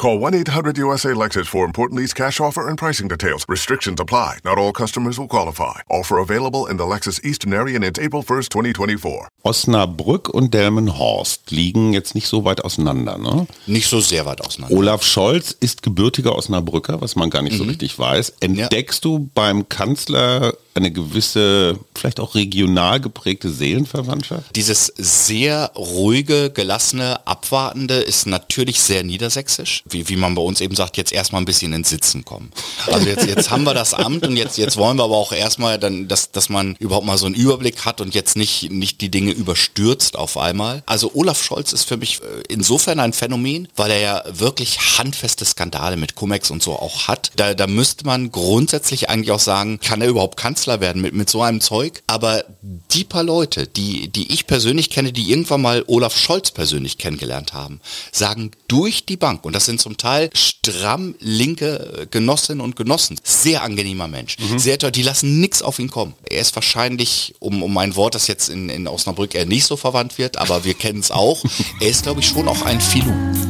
Call 1-800-USA-LEXUS for important lease cash offer and pricing details. Restrictions apply. Not all customers will qualify. Offer available in the Lexus Eastern area and it's April 1st, 2024. Osnabrück und Delmenhorst liegen jetzt nicht so weit auseinander, ne? Nicht so sehr weit auseinander. Olaf Scholz ist gebürtiger Osnabrücker, was man gar nicht so richtig weiß. Entdeckst du beim Kanzler eine gewisse, vielleicht auch regional geprägte Seelenverwandtschaft? Dieses sehr ruhige, gelassene, abwartende ist natürlich sehr niedersächsisch. Wie, wie man bei uns eben sagt, jetzt erstmal ein bisschen ins Sitzen kommen. Also jetzt, jetzt haben wir das Amt und jetzt, jetzt wollen wir aber auch erstmal dann, dass, dass man überhaupt mal so einen Überblick hat und jetzt nicht, nicht die Dinge überstürzt auf einmal. Also Olaf Scholz ist für mich äh, insofern ein Phänomen, weil er ja wirklich handfeste Skandale mit Cum-Ex und so auch hat. Da, da müsste man grundsätzlich eigentlich auch sagen, kann er überhaupt Kanzler werden mit, mit so einem Zeug? Aber die paar Leute, die, die ich persönlich kenne, die irgendwann mal Olaf Scholz persönlich kennengelernt haben, sagen durch die Bank, und das sind zum Teil stramm linke Genossinnen und Genossen, sehr angenehmer Mensch, sehr toll, die lassen nichts auf ihn kommen. Er ist wahrscheinlich, um, um ein Wort, das jetzt in, in Osnabrück eher nicht so verwandt wird, aber wir kennen es auch, er ist, glaube ich, schon auch ein Filou.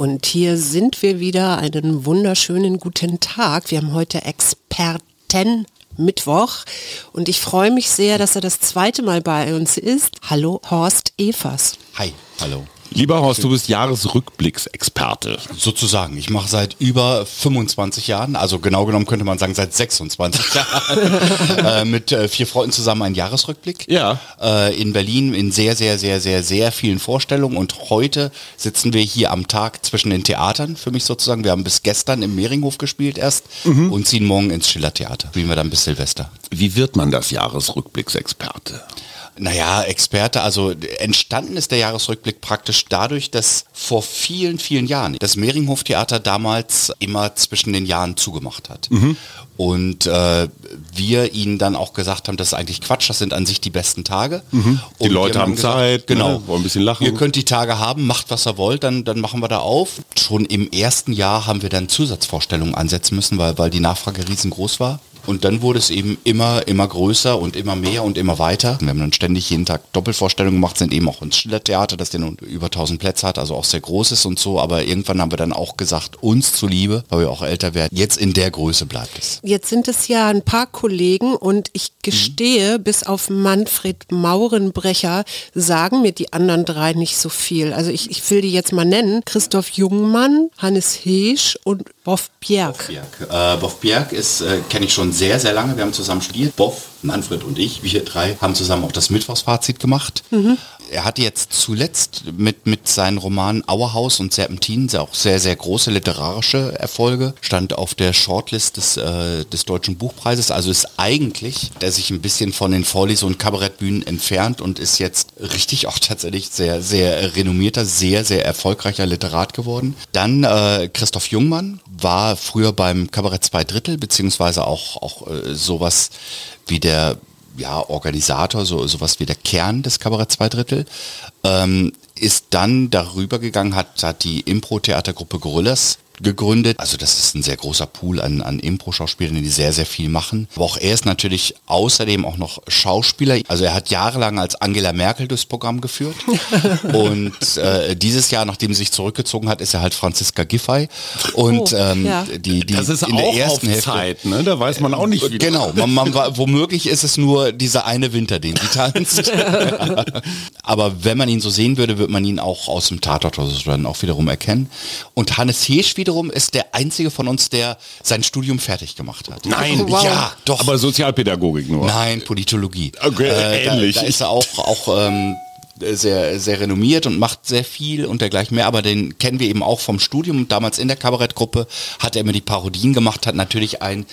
Und hier sind wir wieder. Einen wunderschönen guten Tag. Wir haben heute Experten. Mittwoch und ich freue mich sehr, dass er das zweite Mal bei uns ist. Hallo Horst Evers. Hi, hallo. Lieber Horst, du bist Jahresrückblicksexperte. Sozusagen. Ich mache seit über 25 Jahren, also genau genommen könnte man sagen seit 26 Jahren, äh, mit äh, vier Freunden zusammen einen Jahresrückblick. Ja. Äh, in Berlin in sehr, sehr, sehr, sehr, sehr vielen Vorstellungen. Und heute sitzen wir hier am Tag zwischen den Theatern, für mich sozusagen. Wir haben bis gestern im Mehringhof gespielt erst und ziehen morgen ins Schillertheater. Spielen wir dann bis Silvester. Wie wird man das Jahresrückblicksexperte? Naja, Experte, also entstanden ist der Jahresrückblick praktisch dadurch, dass vor vielen, vielen Jahren das Mehringhof-Theater damals immer zwischen den Jahren zugemacht hat. Und äh, wir ihnen dann auch gesagt haben, das ist eigentlich Quatsch, das sind an sich die besten Tage. Die Und Leute haben Zeit, ne, genau, wollen ein bisschen lachen. Ihr könnt die Tage haben, macht was ihr wollt, dann, dann machen wir da auf. Schon im ersten Jahr haben wir dann Zusatzvorstellungen ansetzen müssen, weil, weil die Nachfrage riesengroß war. Und dann wurde es eben immer, immer größer und immer mehr und immer weiter. Wir haben dann ständig jeden Tag Doppelvorstellungen gemacht, sind eben auch ins Schillertheater, das den über 1000 Plätze hat, also auch sehr groß ist und so. Aber irgendwann haben wir dann auch gesagt, uns zuliebe, weil wir auch älter werden, jetzt in der Größe bleibt es. Jetzt sind es ja ein paar Kollegen und ich gestehe, bis auf Manfred Maurenbrecher sagen mir die anderen drei nicht so viel. Also ich, ich will die jetzt mal nennen. Christoph Jungmann, Hannes Heesch und Boff Bjerg. Bjerg. Äh, Boff Bjerg ist, äh, kenne ich schon sehr, sehr lange. Wir haben zusammen studiert. Boff, Manfred und ich, wir drei, haben zusammen auch das Mittwochsfazit gemacht. Er hatte jetzt zuletzt mit, mit seinen Romanen Auerhaus und Serpentin sehr- auch sehr, sehr große literarische Erfolge. Stand auf der Shortlist des, äh, des Deutschen Buchpreises. Also ist eigentlich, der sich ein bisschen von den Vorlese- und Kabarettbühnen entfernt und ist jetzt richtig auch tatsächlich sehr, sehr renommierter, sehr, sehr erfolgreicher Literat geworden. Dann äh, Christoph Jungmann war früher beim Kabarett zwei Drittel, beziehungsweise auch, auch äh, sowas wie der ja, Organisator, so sowas wie der Kern des Kabarett zwei Drittel, ähm, ist dann darüber gegangen, hat, hat die Impro-Theatergruppe Gorillas gegründet. Also das ist ein sehr großer Pool an, an Impro-Schauspielern, die sehr, sehr viel machen. Aber auch er ist natürlich außerdem auch noch Schauspieler. Also er hat jahrelang als Angela Merkel durchs Programm geführt. Und äh, dieses Jahr, nachdem sie sich zurückgezogen hat, ist er halt Franziska Giffey. Und Oh, ähm, ja. die, die Das ist in der auch ersten auf Hälfte, Zeit, ne? Da weiß man auch nicht, wie Genau, man, man, war- womöglich ist es nur dieser eine Winter, den sie tanzt. Aber wenn man ihn so sehen würde, wird man ihn auch aus dem Tatort oder so dann auch wiederum erkennen. Und Hannes Heesch wiederum ist der einzige von uns, der sein Studium fertig gemacht hat. Nein, Wow. Ja, doch. Aber Sozialpädagogik nur. Nein, Politologie. Okay, äh, ähnlich. Da, da ist er auch, auch ähm, äh, sehr, sehr renommiert und macht sehr viel und dergleichen mehr, aber den kennen wir eben auch vom Studium. Damals in der Kabarettgruppe hat er immer die Parodien gemacht, hat natürlich ein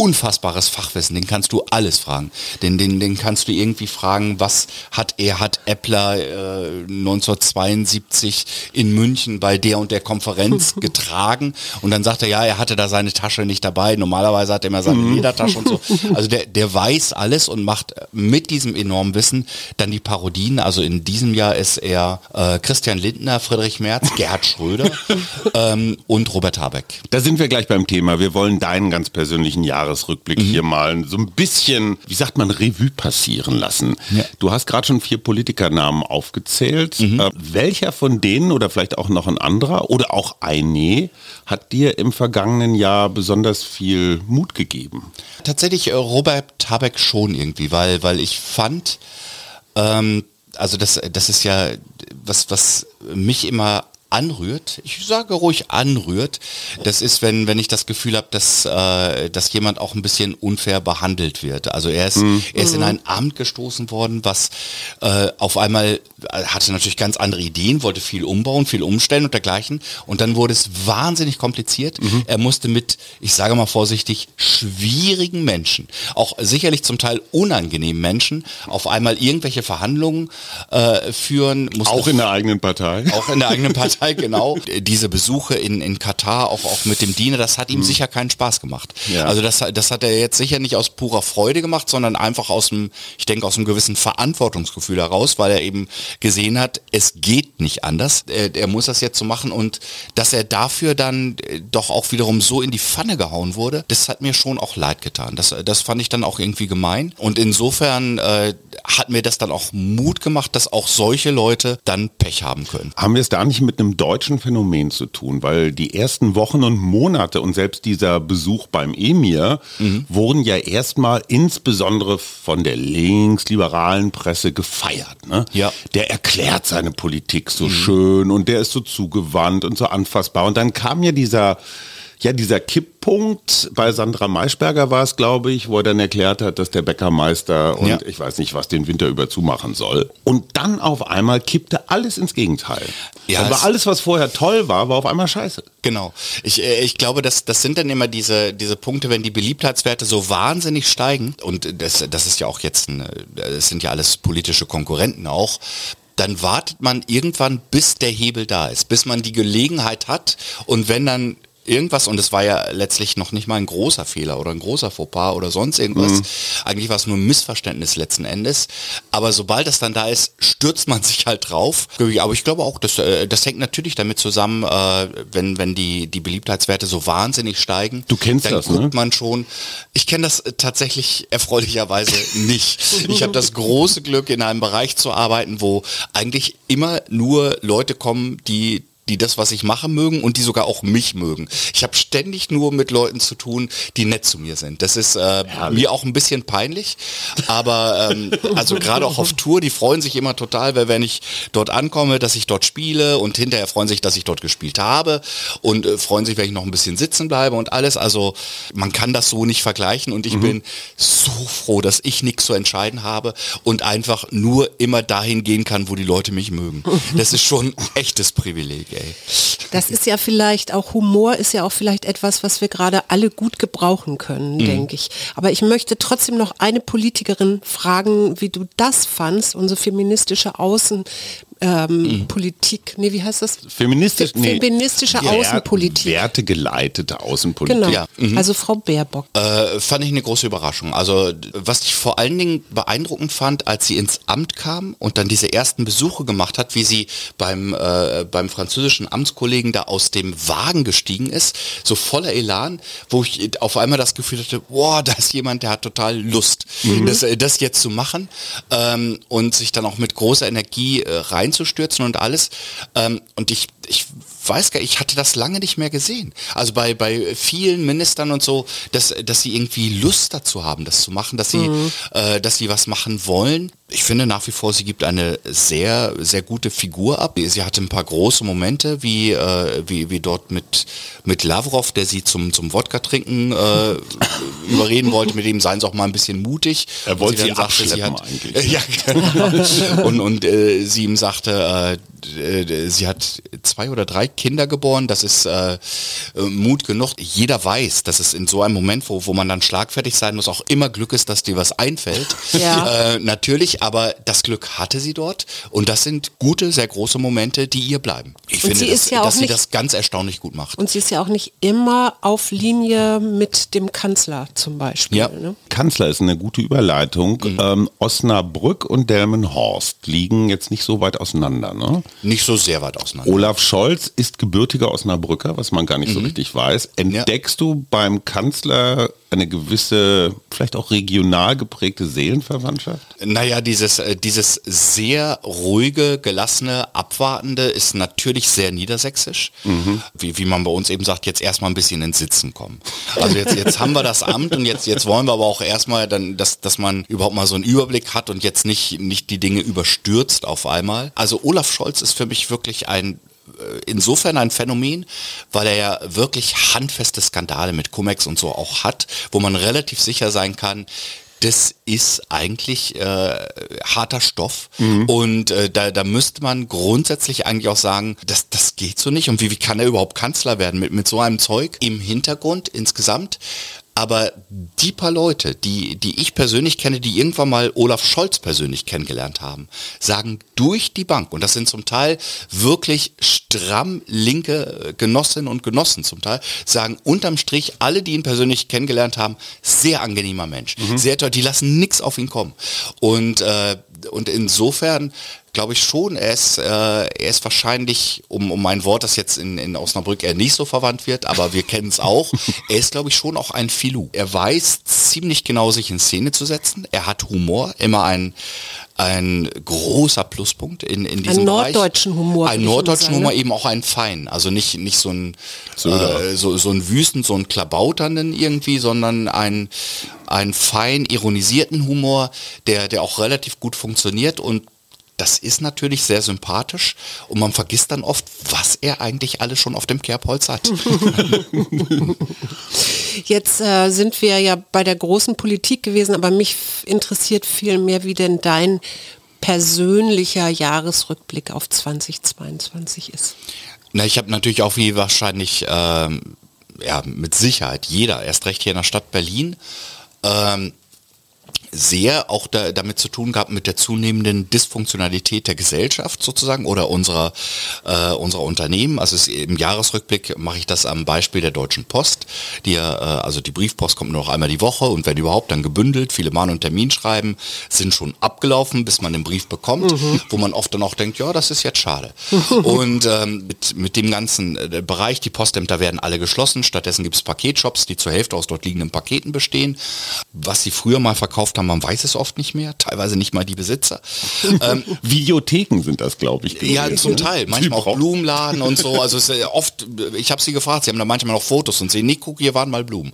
unfassbares Fachwissen, den kannst du alles fragen. Den, den, den kannst du irgendwie fragen, was hat er, hat Eppler äh, 1972 in München bei der und der Konferenz getragen und dann sagt er, ja, er hatte da seine Tasche nicht dabei, normalerweise hat er immer seine mhm. Ledertasche und so. Also der, der weiß alles und macht mit diesem enormen Wissen dann die Parodien, also in diesem Jahr ist er äh, Christian Lindner, Friedrich Merz, Gerhard Schröder ähm, und Robert Habeck. Da sind wir gleich beim Thema. Wir wollen deinen ganz persönlichen Jahres Jahresrückblick mhm. hier mal so ein bisschen, wie sagt man, Revue passieren lassen. Ja. Du hast gerade schon vier Politikernamen aufgezählt. Mhm. Äh, welcher von denen oder vielleicht auch noch ein anderer oder auch eine hat dir im vergangenen Jahr besonders viel Mut gegeben? Tatsächlich äh, Robert Habeck schon irgendwie, weil, weil ich fand, ähm, also das, das ist ja was, was mich immer anrührt, ich sage ruhig anrührt, das ist, wenn, wenn ich das Gefühl habe, dass, äh, dass jemand auch ein bisschen unfair behandelt wird. Also er ist, mhm. er ist in ein Amt gestoßen worden, was äh, auf einmal äh, hatte natürlich ganz andere Ideen, wollte viel umbauen, viel umstellen und dergleichen. Und dann wurde es wahnsinnig kompliziert. Mhm. Er musste mit, ich sage mal vorsichtig, schwierigen Menschen, auch sicherlich zum Teil unangenehmen Menschen, auf einmal irgendwelche Verhandlungen äh, führen. Auch in der eigenen Partei. Auch in der eigenen Partei. Teil, genau. Diese Besuche in, in Katar, auch, auch mit dem Diener, das hat ihm mhm. sicher keinen Spaß gemacht. Ja. Also das, das hat er jetzt sicher nicht aus purer Freude gemacht, sondern einfach aus dem, ich denke, aus einem gewissen Verantwortungsgefühl heraus, weil er eben gesehen hat, es geht nicht anders. Er, er muss das jetzt so machen und dass er dafür dann äh, doch auch wiederum so in die Pfanne gehauen wurde, das hat mir schon auch leid getan. Das, das fand ich dann auch irgendwie gemein. Und insofern äh, hat mir das dann auch Mut gemacht, dass auch solche Leute dann Pech haben können. Haben wir es da nicht mit einem deutschen Phänomen zu tun, weil die ersten Wochen und Monate und selbst dieser Besuch beim Emir mhm. wurden ja erstmal insbesondere von der linksliberalen Presse gefeiert. Ne? Ja. Der erklärt seine Politik so mhm. schön und der ist so zugewandt und so anfassbar. Und dann kam ja dieser ja, dieser Kipppunkt bei Sandra Maischberger war es, glaube ich, wo er dann erklärt hat, dass der Bäckermeister und ja. ich weiß nicht, was den Winter über zumachen soll. Und dann auf einmal kippte alles ins Gegenteil. Ja, Aber alles, was vorher toll war, war auf einmal scheiße. Genau. Ich, äh, ich glaube, das, das sind dann immer diese, diese Punkte, wenn die Beliebtheitswerte so wahnsinnig steigen, und das, das ist ja auch jetzt, ein, das sind ja alles politische Konkurrenten auch, dann wartet man irgendwann, bis der Hebel da ist, bis man die Gelegenheit hat und wenn dann irgendwas, und es war ja letztlich noch nicht mal ein großer Fehler oder ein großer Fauxpas oder sonst irgendwas. Mhm. Eigentlich war es nur ein Missverständnis letzten Endes. Aber sobald es dann da ist, stürzt man sich halt drauf. Aber ich glaube auch, das, äh, das hängt natürlich damit zusammen, äh, wenn, wenn die, die Beliebtheitswerte so wahnsinnig steigen. Du kennst dann das, guckt ne? man schon. Ich kenne das tatsächlich erfreulicherweise nicht. Ich habe das große Glück, in einem Bereich zu arbeiten, wo eigentlich immer nur Leute kommen, die die das, was ich mache, mögen und die sogar auch mich mögen. Ich habe ständig nur mit Leuten zu tun, die nett zu mir sind. Das ist äh, mir auch ein bisschen peinlich, aber ähm, also gerade auch auf Tour, die freuen sich immer total, weil wenn ich dort ankomme, dass ich dort spiele und hinterher freuen sich, dass ich dort gespielt habe und äh, freuen sich, wenn ich noch ein bisschen sitzen bleibe und alles. Also man kann das so nicht vergleichen und ich mhm. bin so froh, dass ich nichts zu entscheiden habe und einfach nur immer dahin gehen kann, wo die Leute mich mögen. Das ist schon ein echtes Privileg. Ey ey. Das ist ja vielleicht auch Humor ist ja auch vielleicht etwas, was wir gerade alle gut gebrauchen können, mhm. denke ich. Aber ich möchte trotzdem noch eine Politikerin fragen, wie du das fandst, unsere feministische Außen ähm, mhm. Politik, nee, wie heißt das? Feministisch, nee, feministische Außenpolitik. Wertegeleitete Außenpolitik. Genau, ja. mhm. also Frau Baerbock. Äh, fand ich eine große Überraschung. Also was ich vor allen Dingen beeindruckend fand, als sie ins Amt kam und dann diese ersten Besuche gemacht hat, wie sie beim, äh, beim französischen Amtskollegen da aus dem Wagen gestiegen ist, so voller Elan, wo ich auf einmal das Gefühl hatte, boah, da ist jemand, der hat total Lust, mhm. das, äh, das jetzt zu machen ähm, und sich dann auch mit großer Energie äh, rein reinzustürzen und alles. Ähm, und ich, ich weiß gar ich hatte das lange nicht mehr gesehen. Also bei, bei vielen Ministern und so, dass, dass sie irgendwie Lust dazu haben, das zu machen, dass sie, mhm. äh, dass sie was machen wollen. Ich finde nach wie vor, sie gibt eine sehr, sehr gute Figur ab. Sie hatte ein paar große Momente, wie, äh, wie, wie dort mit, mit Lavrov, der sie zum, zum Wodka trinken äh, überreden wollte, mit dem seien sie auch mal ein bisschen mutig. Er wollte sie, sagte, sie hat, eigentlich. Äh, ja, genau. und, und äh, sie ihm sagte, äh, sie hat zwei oder drei Kinder geboren, das ist äh, Mut genug. Jeder weiß, dass es in so einem Moment, wo, wo man dann schlagfertig sein muss, auch immer Glück ist, dass dir was einfällt. Ja. Äh, natürlich, aber das Glück hatte sie dort und das sind gute, sehr große Momente, die ihr bleiben. Ich und finde, dass, ja dass sie das ganz erstaunlich gut macht. Und sie ist ja auch nicht immer auf Linie mit dem Kanzler zum Beispiel. Ja. Ne? Kanzler ist eine gute Überleitung. Mhm. Ähm, Osnabrück und Delmenhorst liegen jetzt nicht so weit auseinander. Ne? Nicht so sehr weit auseinander. Olaf Scholz ist gebürtiger Osnabrücker, was man gar nicht mhm. so richtig weiß. Entdeckst ja. du beim Kanzler eine gewisse, vielleicht auch regional geprägte Seelenverwandtschaft? Naja, dieses, äh, dieses sehr ruhige, gelassene, abwartende ist natürlich sehr niedersächsisch. Mhm. Wie, wie man bei uns eben sagt, jetzt erstmal ein bisschen ins Sitzen kommen. Also jetzt, jetzt haben wir das Amt und jetzt, jetzt wollen wir aber auch erstmal, dann, dass, dass man überhaupt mal so einen Überblick hat und jetzt nicht, nicht die Dinge überstürzt auf einmal. Also Olaf Scholz ist für mich wirklich ein insofern ein Phänomen, weil er ja wirklich handfeste Skandale mit Cumex und so auch hat, wo man relativ sicher sein kann, das ist eigentlich äh, harter Stoff. Mhm. und äh, da, da müsste man grundsätzlich eigentlich auch sagen, das, das geht so nicht. Und wie, wie kann er überhaupt Kanzler werden mit, mit so einem Zeug im Hintergrund insgesamt aber die paar Leute, die, die ich persönlich kenne, die irgendwann mal Olaf Scholz persönlich kennengelernt haben, sagen durch die Bank, und das sind zum Teil wirklich stramm linke Genossinnen und Genossen zum Teil, sagen unterm Strich alle, die ihn persönlich kennengelernt haben, sehr angenehmer Mensch, mhm. sehr toll, die lassen nichts auf ihn kommen. Und, äh, und insofern glaube ich schon. Er ist, äh, er ist wahrscheinlich, um, um ein Wort, das jetzt in, in Osnabrück eher nicht so verwandt wird, aber wir kennen es auch, er ist, glaube ich, schon auch ein Filou. Er weiß ziemlich genau, sich in Szene zu setzen. Er hat Humor, immer ein, ein großer Pluspunkt in, in diesem Ein norddeutschen Humor. Ein norddeutschen Humor, ne? eben auch ein Fein. Also nicht, nicht so ein, äh, so, so ein Wüsten, so ein Klabauternden irgendwie, sondern ein, ein fein ironisierten Humor, der, der auch relativ gut funktioniert und das ist natürlich sehr sympathisch und man vergisst dann oft, was er eigentlich alles schon auf dem Kerbholz hat. Jetzt äh, sind wir ja bei der großen Politik gewesen, aber mich interessiert viel mehr, wie denn dein persönlicher Jahresrückblick auf 2022 ist. Na, ich habe natürlich auch wie wahrscheinlich, ähm, ja, mit Sicherheit jeder, erst recht hier in der Stadt Berlin, ähm, sehr auch da, damit zu tun gehabt mit der zunehmenden Dysfunktionalität der Gesellschaft sozusagen oder unserer, äh, unserer Unternehmen. Also es, im Jahresrückblick mache ich das am Beispiel der Deutschen Post. Die, äh, also die Briefpost kommt nur noch einmal die Woche und wenn überhaupt dann gebündelt, viele Mahn- und Terminschreiben sind schon abgelaufen, bis man den Brief bekommt, mhm. wo man oft dann auch denkt, ja, das ist jetzt schade. und ähm, mit, mit dem ganzen äh, Bereich, die Postämter werden alle geschlossen, stattdessen gibt es Paketshops, die zur Hälfte aus dort liegenden Paketen bestehen. Was sie früher mal verkauft haben, haben, man weiß es oft nicht mehr, teilweise nicht mal die Besitzer. ähm, Videotheken sind das, glaube ich. Gewesen, ja, zum Teil. Manchmal auch Blumenladen und so. Also es ist oft, ich habe sie gefragt, sie haben da manchmal noch Fotos und sehen, nee, guck, hier waren mal Blumen.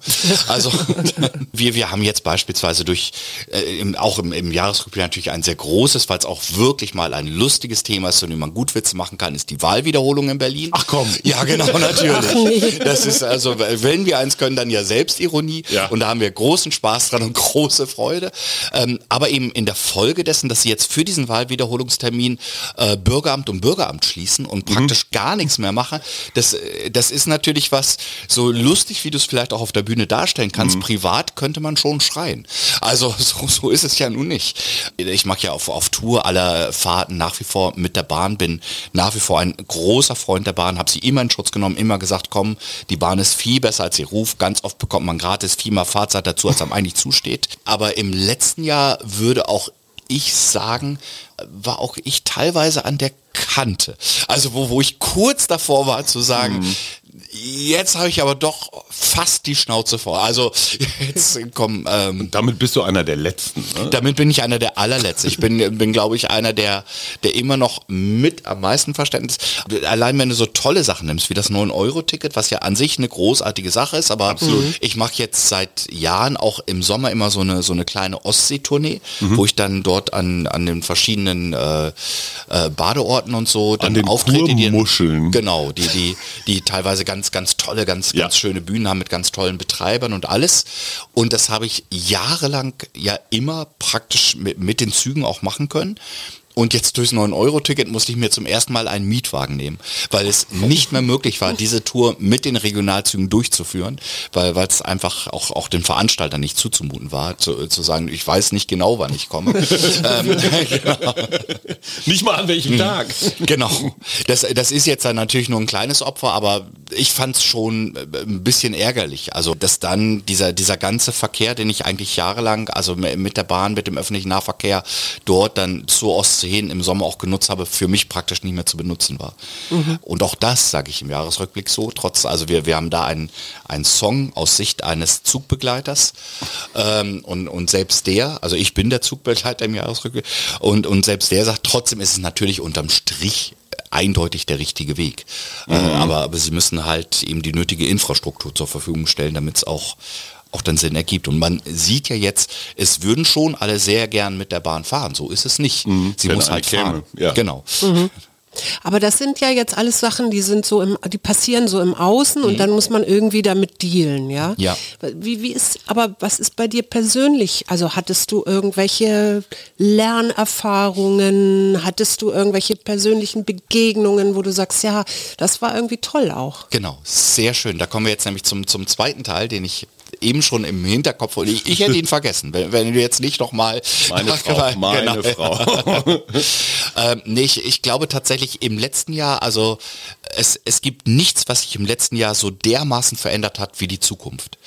Also wir, wir haben jetzt beispielsweise durch, äh, im, auch im, im Jahresrückblick natürlich ein sehr großes, weil es auch wirklich mal ein lustiges Thema ist, zu dem man gut Witze machen kann, ist die Wahlwiederholung in Berlin. Ach komm. Ja, genau, natürlich. Das ist also, wenn wir eins können, dann ja Selbstironie. Ja. Und da haben wir großen Spaß dran und große Freude. Ähm, aber eben in der Folge dessen, dass sie jetzt für diesen Wahlwiederholungstermin äh, Bürgeramt und Bürgeramt schließen und mhm. praktisch gar nichts mehr machen, das, äh, das ist natürlich was, so lustig, wie du es vielleicht auch auf der Bühne darstellen kannst, mhm. privat könnte man schon schreien. Also so, so ist es ja nun nicht. Ich mag ja auf, auf Tour aller Fahrten nach wie vor mit der Bahn, bin nach wie vor ein großer Freund der Bahn, habe sie immer in Schutz genommen, immer gesagt, komm, die Bahn ist viel besser als ihr Ruf, ganz oft bekommt man gratis viel mehr Fahrzeit dazu, als einem eigentlich zusteht. Aber im letzten Jahr würde auch ich sagen, war auch ich teilweise an der Kante. Also wo, wo ich kurz davor war zu sagen, mhm Jetzt habe ich aber doch fast die Schnauze vor. Also jetzt komm. Ähm, damit bist du einer der Letzten. Ne? Damit bin ich einer der allerletzten. Ich bin, bin glaube ich, einer der, der immer noch mit am meisten Verständnis. Allein wenn du so tolle Sachen nimmst, wie das 9-Euro-Ticket, was ja an sich eine großartige Sache ist, aber Absolut. ich mache jetzt seit Jahren auch im Sommer immer so eine so eine kleine Ostsee-Tournee, mhm. wo ich dann dort an, an den verschiedenen äh, äh, Badeorten und so dann an den auftrete. Die, Muscheln. Genau, die, die, die teilweise ganz, ganz tolle, ganz, ja. ganz schöne Bühnen haben mit ganz tollen Betreibern und alles. Und das habe ich jahrelang ja immer praktisch mit, mit den Zügen auch machen können. Und jetzt durchs 9-Euro-Ticket musste ich mir zum ersten Mal einen Mietwagen nehmen, weil es nicht mehr möglich war, diese Tour mit den Regionalzügen durchzuführen, weil es einfach auch, auch den Veranstaltern nicht zuzumuten war, zu, zu sagen, ich weiß nicht genau, wann ich komme. ähm, genau. Nicht mal an welchem hm. Tag. Genau. Das, das ist jetzt dann natürlich nur ein kleines Opfer, aber ich fand es schon äh, ein bisschen ärgerlich. Also, dass dann dieser, dieser ganze Verkehr, den ich eigentlich jahrelang, also mit der Bahn, mit dem öffentlichen Nahverkehr dort dann zur Ostsee Seen im Sommer auch genutzt habe, für mich praktisch nicht mehr zu benutzen war. Mhm. Und auch das sage ich im Jahresrückblick so, trotz, also wir, wir haben da einen, einen Song aus Sicht eines Zugbegleiters ähm, und, und selbst der, also ich bin der Zugbegleiter im Jahresrückblick und, und selbst der sagt, trotzdem ist es natürlich unterm Strich eindeutig der richtige Weg. Äh, mhm. Äh, aber, aber sie müssen halt eben die nötige Infrastruktur zur Verfügung stellen, damit es auch auch dann Sinn ergibt. Und man sieht ja jetzt, es würden schon alle sehr gern mit der Bahn fahren. So ist es nicht. Mhm, Sie muss halt fahren. Ja. Genau. Mhm. Aber das sind ja jetzt alles Sachen, die sind so im, die passieren so im Außen mhm. und dann muss man irgendwie damit dealen, ja? Ja. Wie, wie ist, aber was ist bei dir persönlich? Also hattest du irgendwelche Lernerfahrungen? Hattest du irgendwelche persönlichen Begegnungen, wo du sagst, ja, das war irgendwie toll auch? Genau, sehr schön. Da kommen wir jetzt nämlich zum, zum zweiten Teil, den ich eben schon im Hinterkopf und ich, ich hätte ihn vergessen, wenn, wenn du jetzt nicht noch mal meine Frau, meine genau. Frau. ähm, nee, ich, ich glaube tatsächlich im letzten Jahr, also es, es gibt nichts, was sich im letzten Jahr so dermaßen verändert hat wie die Zukunft.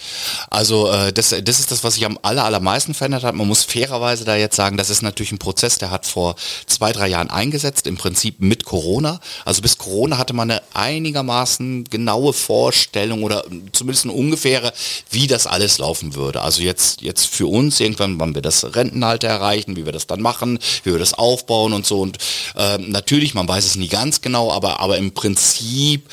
Also äh, das, das ist das, was sich am aller, allermeisten verändert hat. Man muss fairerweise da jetzt sagen, das ist natürlich ein Prozess, der hat vor zwei, drei Jahren eingesetzt, im Prinzip mit Corona. Also bis Corona hatte man eine einigermaßen genaue Vorstellung oder zumindest eine ungefähre, wie das alles laufen würde. Also jetzt, jetzt für uns irgendwann, wann wir das Rentenalter erreichen, wie wir das dann machen, wie wir das aufbauen und so. Und äh, natürlich, man weiß es nie ganz genau, aber, aber im Prinzip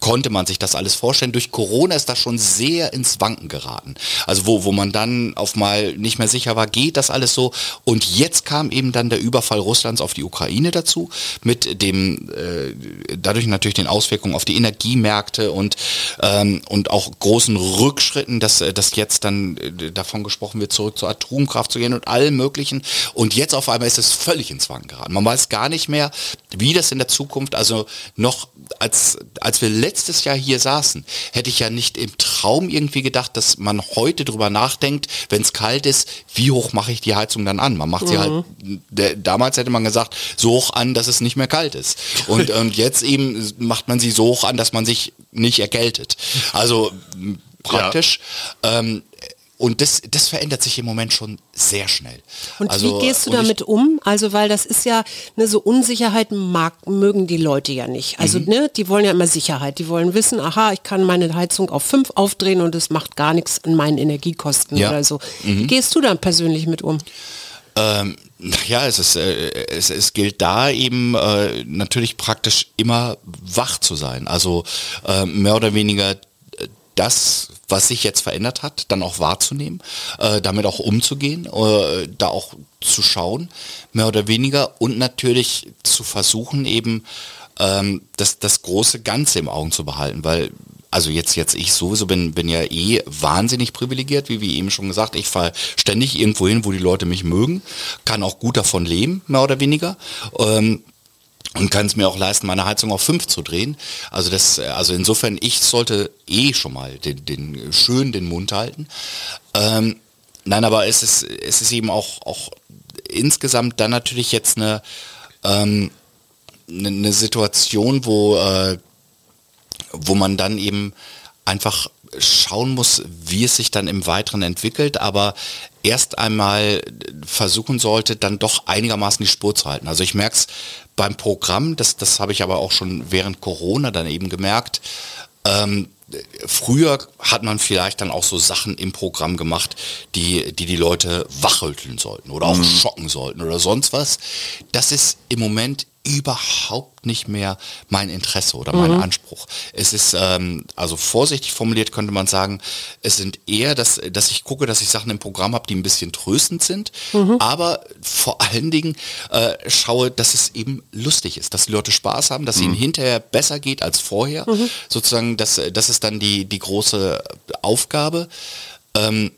konnte man sich das alles vorstellen. Durch Corona ist das schon sehr ins Wanken geraten. Also wo, wo man dann auf mal nicht mehr sicher war, geht das alles so. Und jetzt kam eben dann der Überfall Russlands auf die Ukraine dazu, mit dem, äh, dadurch natürlich den Auswirkungen auf die Energiemärkte und, ähm, und auch großen Rückschritten, dass, dass jetzt dann äh, davon gesprochen wird, zurück zur Atomkraft zu gehen und allem möglichen. Und jetzt auf einmal ist es völlig ins Wanken geraten. Man weiß gar nicht mehr, wie das in der Zukunft, also noch als, als wir wir letztes Jahr hier saßen, hätte ich ja nicht im Traum irgendwie gedacht, dass man heute drüber nachdenkt, wenn es kalt ist, wie hoch mache ich die Heizung dann an? Man macht mhm. sie halt, der, damals hätte man gesagt, so hoch an, dass es nicht mehr kalt ist. Und, und jetzt eben macht man sie so hoch an, dass man sich nicht erkältet. Also praktisch. Ja. Ähm, und das, das verändert sich im Moment schon sehr schnell. Und also, wie gehst du damit um? Also weil das ist ja, ne, so Unsicherheit mag, mögen die Leute ja nicht. Also mhm. ne, die wollen ja immer Sicherheit. Die wollen wissen, aha, ich kann meine Heizung auf fünf aufdrehen und es macht gar nichts an meinen Energiekosten ja. oder so. Mhm. Wie gehst du dann persönlich mit um? Ähm, ja, es, ist, äh, es, es gilt da eben äh, natürlich praktisch immer wach zu sein. Also äh, mehr oder weniger das, was sich jetzt verändert hat, dann auch wahrzunehmen, äh, damit auch umzugehen, äh, da auch zu schauen, mehr oder weniger und natürlich zu versuchen eben ähm, das, das große Ganze im Augen zu behalten, weil also jetzt jetzt ich sowieso bin bin ja eh wahnsinnig privilegiert, wie wie eben schon gesagt, ich fahre ständig irgendwo hin, wo die Leute mich mögen, kann auch gut davon leben, mehr oder weniger. Ähm, und kann es mir auch leisten, meine Heizung auf 5 zu drehen. Also das, also insofern, ich sollte eh schon mal den, den schön den Mund halten. Ähm, nein, aber es ist, es ist eben auch, auch insgesamt dann natürlich jetzt eine, ähm, eine, eine Situation, wo, äh, wo man dann eben einfach schauen muss, wie es sich dann im Weiteren entwickelt, aber erst einmal versuchen sollte, dann doch einigermaßen die Spur zu halten. Also ich merke es beim Programm, das, das habe ich aber auch schon während Corona dann eben gemerkt, ähm, früher hat man vielleicht dann auch so Sachen im Programm gemacht, die die, die Leute wachrütteln sollten oder auch schocken sollten oder sonst was. Das ist im Moment überhaupt nicht mehr mein Interesse oder mein Anspruch. Es ist, ähm, also vorsichtig formuliert könnte man sagen, es sind eher, dass, dass ich gucke, dass ich Sachen im Programm habe, die ein bisschen tröstend sind, aber vor allen Dingen äh, schaue, dass es eben lustig ist, dass die Leute Spaß haben, dass es ihnen hinterher besser geht als vorher. Sozusagen, das, das ist dann die, die große Aufgabe. Ähm,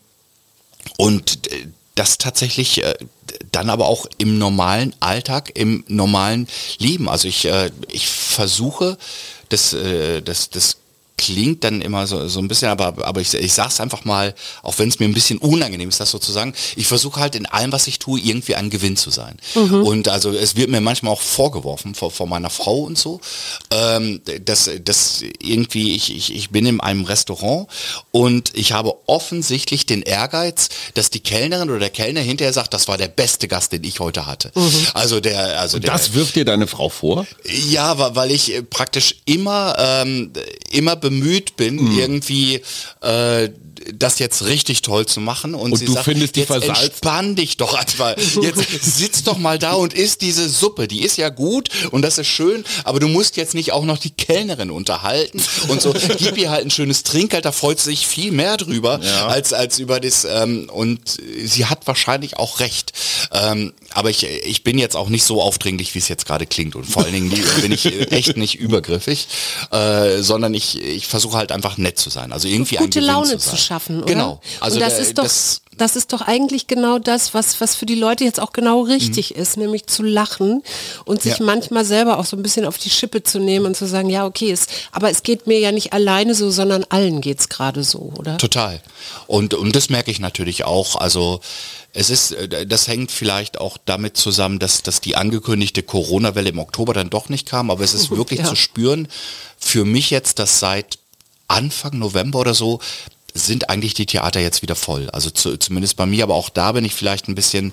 und äh, das tatsächlich äh, dann aber auch im normalen Alltag, im normalen Leben. Also ich, äh, ich versuche, das, äh, das, das klingt dann immer so, so ein bisschen, aber, aber ich, ich sage es einfach mal, auch wenn es mir ein bisschen unangenehm ist, das sozusagen, ich versuche halt in allem, was ich tue, irgendwie ein Gewinn zu sein. Und also es wird mir manchmal auch vorgeworfen, vor, vor meiner Frau und so, ähm, dass, dass irgendwie, ich, ich, ich bin in einem Restaurant und ich habe offensichtlich den Ehrgeiz, dass die Kellnerin oder der Kellner hinterher sagt, das war der beste Gast, den ich heute hatte. Also der, also der, Das wirft dir deine Frau vor? ja, weil ich praktisch immer, ähm, immer bemüht bin, Mhm. irgendwie äh, das jetzt richtig toll zu machen. Und, Und sie du sagt, findest die jetzt versalzt- entspann dich doch einfach. Jetzt sitz doch mal da und isst diese Suppe. Die ist ja gut und das ist schön, aber du musst jetzt nicht auch noch die Kellnerin unterhalten und so. Gib ihr halt ein schönes Trinkgeld, da freut sie sich viel mehr drüber als, als über das. Ähm, und sie hat wahrscheinlich auch recht. Ähm, aber ich, ich bin jetzt auch nicht so aufdringlich, wie es jetzt gerade klingt. Und vor allen Dingen bin ich äh, echt nicht übergriffig, äh, sondern ich, ich versuche halt einfach nett zu sein. Also irgendwie ein gute Laune zu, zu, schaffen, oder? Genau. Also und das der- ist doch das- das, ist doch eigentlich genau das, was was für die Leute jetzt auch genau richtig ist, nämlich zu lachen und sich Ja. manchmal selber auch so ein bisschen auf die Schippe zu nehmen und zu sagen, ja okay, es, aber es geht mir ja nicht alleine so, sondern allen geht's gerade so, oder? Total. Und, und das merke ich natürlich auch. Also es ist, äh, das hängt vielleicht auch damit zusammen, dass, dass die angekündigte Corona-Welle im Oktober dann doch nicht kam, aber es ist wirklich Ja. zu spüren. Für mich jetzt, dass seit Anfang November oder so sind eigentlich die Theater jetzt wieder voll. Also zu, zumindest bei mir, aber auch da bin ich vielleicht ein bisschen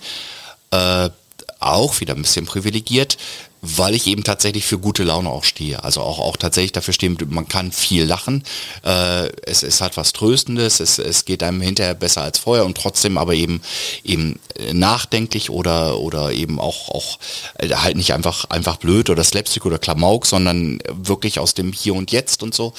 äh, auch wieder ein bisschen privilegiert, weil ich eben tatsächlich für gute Laune auch stehe. Also auch, auch tatsächlich dafür stehen, man kann viel lachen. Äh, es, es hat was Tröstendes, es, es geht einem hinterher besser als vorher und trotzdem aber eben eben nachdenklich oder oder eben auch auch äh, halt nicht einfach einfach blöd oder Slapstick oder Klamauk, sondern wirklich aus dem Hier und Jetzt und so.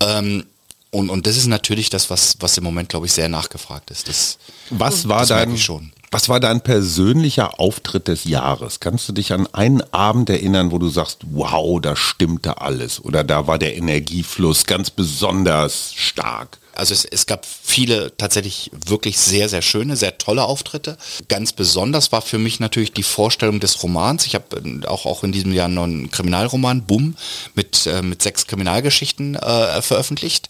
Ähm, und, und das ist natürlich das, was, was im Moment, glaube ich, sehr nachgefragt ist. Das, Was war das dein, schon. was war dein persönlicher Auftritt des Jahres? Kannst du dich an einen Abend erinnern, wo du sagst, wow, da stimmte alles oder da war der Energiefluss ganz besonders stark? Also es, es gab viele tatsächlich wirklich sehr, sehr schöne, sehr tolle Auftritte. Ganz besonders war für mich natürlich die Vorstellung des Romans. Ich habe äh, auch, auch in diesem Jahr noch einen Kriminalroman, Bumm, mit, äh, mit sechs Kriminalgeschichten äh, veröffentlicht.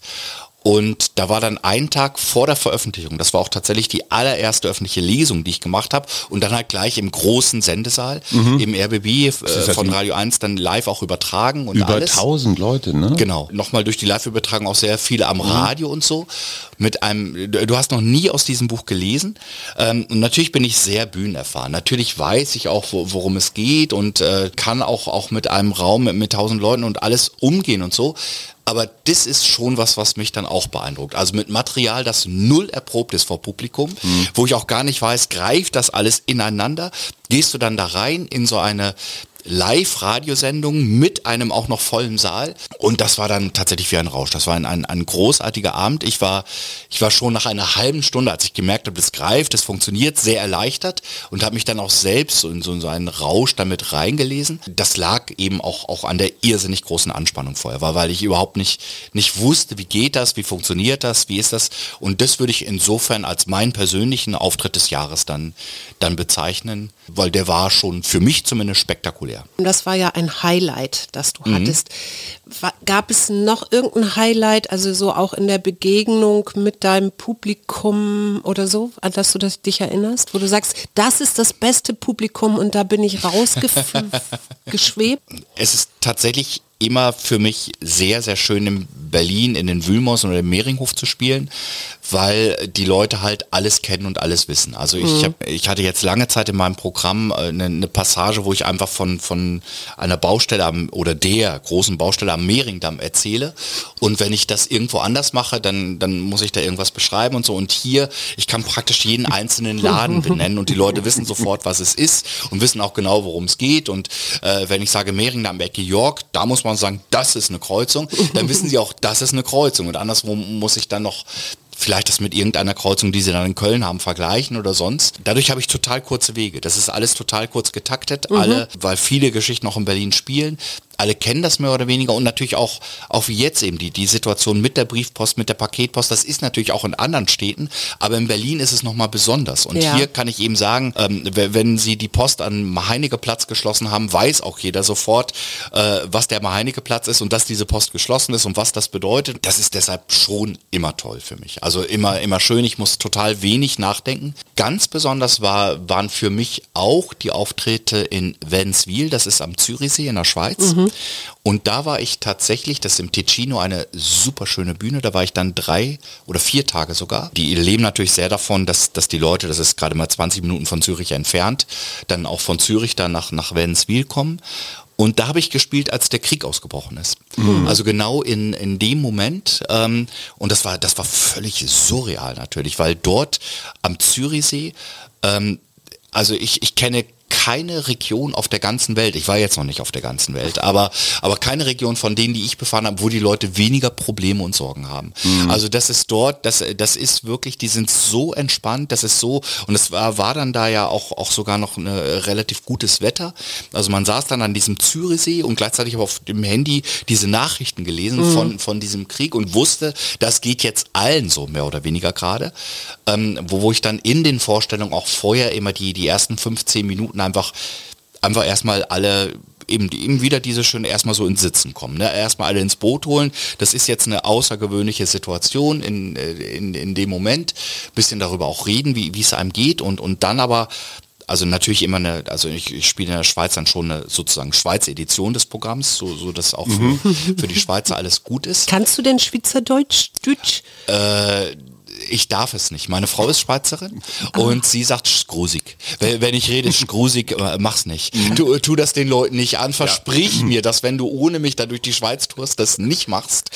Und da war dann ein Tag vor der Veröffentlichung, das war auch tatsächlich die allererste öffentliche Lesung, die ich gemacht habe und dann halt gleich im großen Sendesaal, im RBB äh, von Radio 1 dann live auch übertragen und Über alles. 1000 Leute, ne? Genau. Nochmal durch die Live-Übertragung auch sehr viele am Radio und so. Mit einem, du hast noch nie aus diesem Buch gelesen. Ähm, und natürlich bin ich sehr bühnenerfahren. Natürlich weiß ich auch, wo, worum es geht und äh, kann auch, auch mit einem Raum mit, mit tausend Leuten und alles umgehen und so. Aber das ist schon was, was mich dann auch beeindruckt. Also mit Material, das null erprobt ist vor Publikum, wo ich auch gar nicht weiß, greift das alles ineinander? Gehst du dann da rein in so eine Live-Radiosendung mit einem auch noch vollen Saal. Und das war dann tatsächlich wie ein Rausch. Das war ein, ein, ein großartiger Abend. Ich war, ich war schon nach einer halben Stunde, als ich gemerkt habe, das greift, das funktioniert, sehr erleichtert und habe mich dann auch selbst in so, so einen Rausch damit reingelesen. Das lag eben auch, auch an der irrsinnig großen Anspannung vorher, war, weil ich überhaupt nicht, nicht wusste, wie geht das, wie funktioniert das, wie ist das. Und das würde ich insofern als meinen persönlichen Auftritt des Jahres dann, dann bezeichnen, weil der war schon für mich zumindest spektakulär. Und das war ja ein Highlight, das Mhm. du hattest. Wa- Gab es noch irgendein Highlight, also so auch in der Begegnung mit deinem Publikum oder so, an das du das, dich erinnerst, wo du sagst, das ist das beste Publikum und da bin ich rausgeschwebt? Es ist tatsächlich immer für mich sehr, sehr schön im Berlin in den Wühlmaus oder im Mehringhof zu spielen, weil die Leute halt alles kennen und alles wissen. Also ich, Mhm. hab, ich hatte jetzt lange Zeit in meinem Programm äh, eine, eine Passage, wo ich einfach von, von einer Baustelle am, oder der großen Baustelle am Mehringdamm erzähle. Und wenn ich das irgendwo anders mache, dann, dann muss ich da irgendwas beschreiben und so. Und hier, ich kann praktisch jeden einzelnen Laden benennen und die Leute wissen sofort, was es ist und wissen auch genau, worum es geht. Und äh, wenn ich sage Mehringdamm, Ecke York, da muss man sagen, das ist eine Kreuzung, dann wissen sie auch, das ist eine Kreuzung. Und andersrum muss ich dann noch vielleicht das mit irgendeiner Kreuzung, die sie dann in Köln haben, vergleichen oder sonst. Dadurch habe ich total kurze Wege. Das ist alles total kurz getaktet, alle, weil viele Geschichten auch in Berlin spielen. Alle kennen das mehr oder weniger und natürlich auch, auch wie jetzt eben die, die Situation mit der Briefpost, mit der Paketpost, das ist natürlich auch in anderen Städten, aber in Berlin ist es nochmal besonders. Und Ja. hier kann ich eben sagen, ähm, wenn Sie die Post an Heinecke-Platz geschlossen haben, weiß auch jeder sofort, äh, was der Heinecke-Platz ist und dass diese Post geschlossen ist und was das bedeutet. Das ist deshalb schon immer toll für mich. Also immer, immer schön. Ich muss total wenig nachdenken. Ganz besonders war, waren für mich auch die Auftritte in Wänswil, das ist am Zürichsee in der Schweiz. Und da war ich tatsächlich, das ist im Ticino eine super schöne Bühne, da war ich dann drei oder vier Tage sogar. Die leben natürlich sehr davon, dass, dass die Leute, das ist gerade mal 20 Minuten von Zürich entfernt, dann auch von Zürich dann nach, nach Wänswil kommen. Und da habe ich gespielt, als der Krieg ausgebrochen ist. Also genau in, in dem Moment. Ähm, und das war, das war völlig surreal natürlich, weil dort am Zürichsee, ähm, also ich, ich kenne keine Region auf der ganzen Welt, ich war jetzt noch nicht auf der ganzen Welt, aber, aber keine Region von denen, die ich befahren habe, wo die Leute weniger Probleme und Sorgen haben. Also das ist dort, das, das ist wirklich, die sind so entspannt, das ist so, und es war, war dann da ja auch, auch sogar noch ein relativ gutes Wetter. Also man saß dann an diesem Zürichsee und gleichzeitig aber auf dem Handy diese Nachrichten gelesen von, von diesem Krieg und wusste, das geht jetzt allen so mehr oder weniger gerade. Ähm, wo, wo ich dann in den Vorstellungen auch vorher immer die, die ersten 15 Minuten einfach, einfach erstmal alle eben, eben wieder diese schön erstmal so ins Sitzen kommen. Ne? Erstmal alle ins Boot holen. Das ist jetzt eine außergewöhnliche Situation in, äh, in, in dem Moment. Bisschen darüber auch reden, wie wie es einem geht und, und dann aber also natürlich immer eine, also ich, ich spiele in der Schweiz dann schon eine sozusagen Schweiz-Edition des Programms, so, so dass auch für, für die Schweizer alles gut ist. Kannst du denn Schweizerdeutsch? Deutsch? Äh, ich darf es nicht. Meine Frau ist Schweizerin und sie sagt grusig. Wenn, ich rede, grusig, äh, mach's nicht. Tu, tu das den Leuten nicht an. Versprich mir, dass wenn du ohne mich da durch die Schweiz tourst, das nicht machst.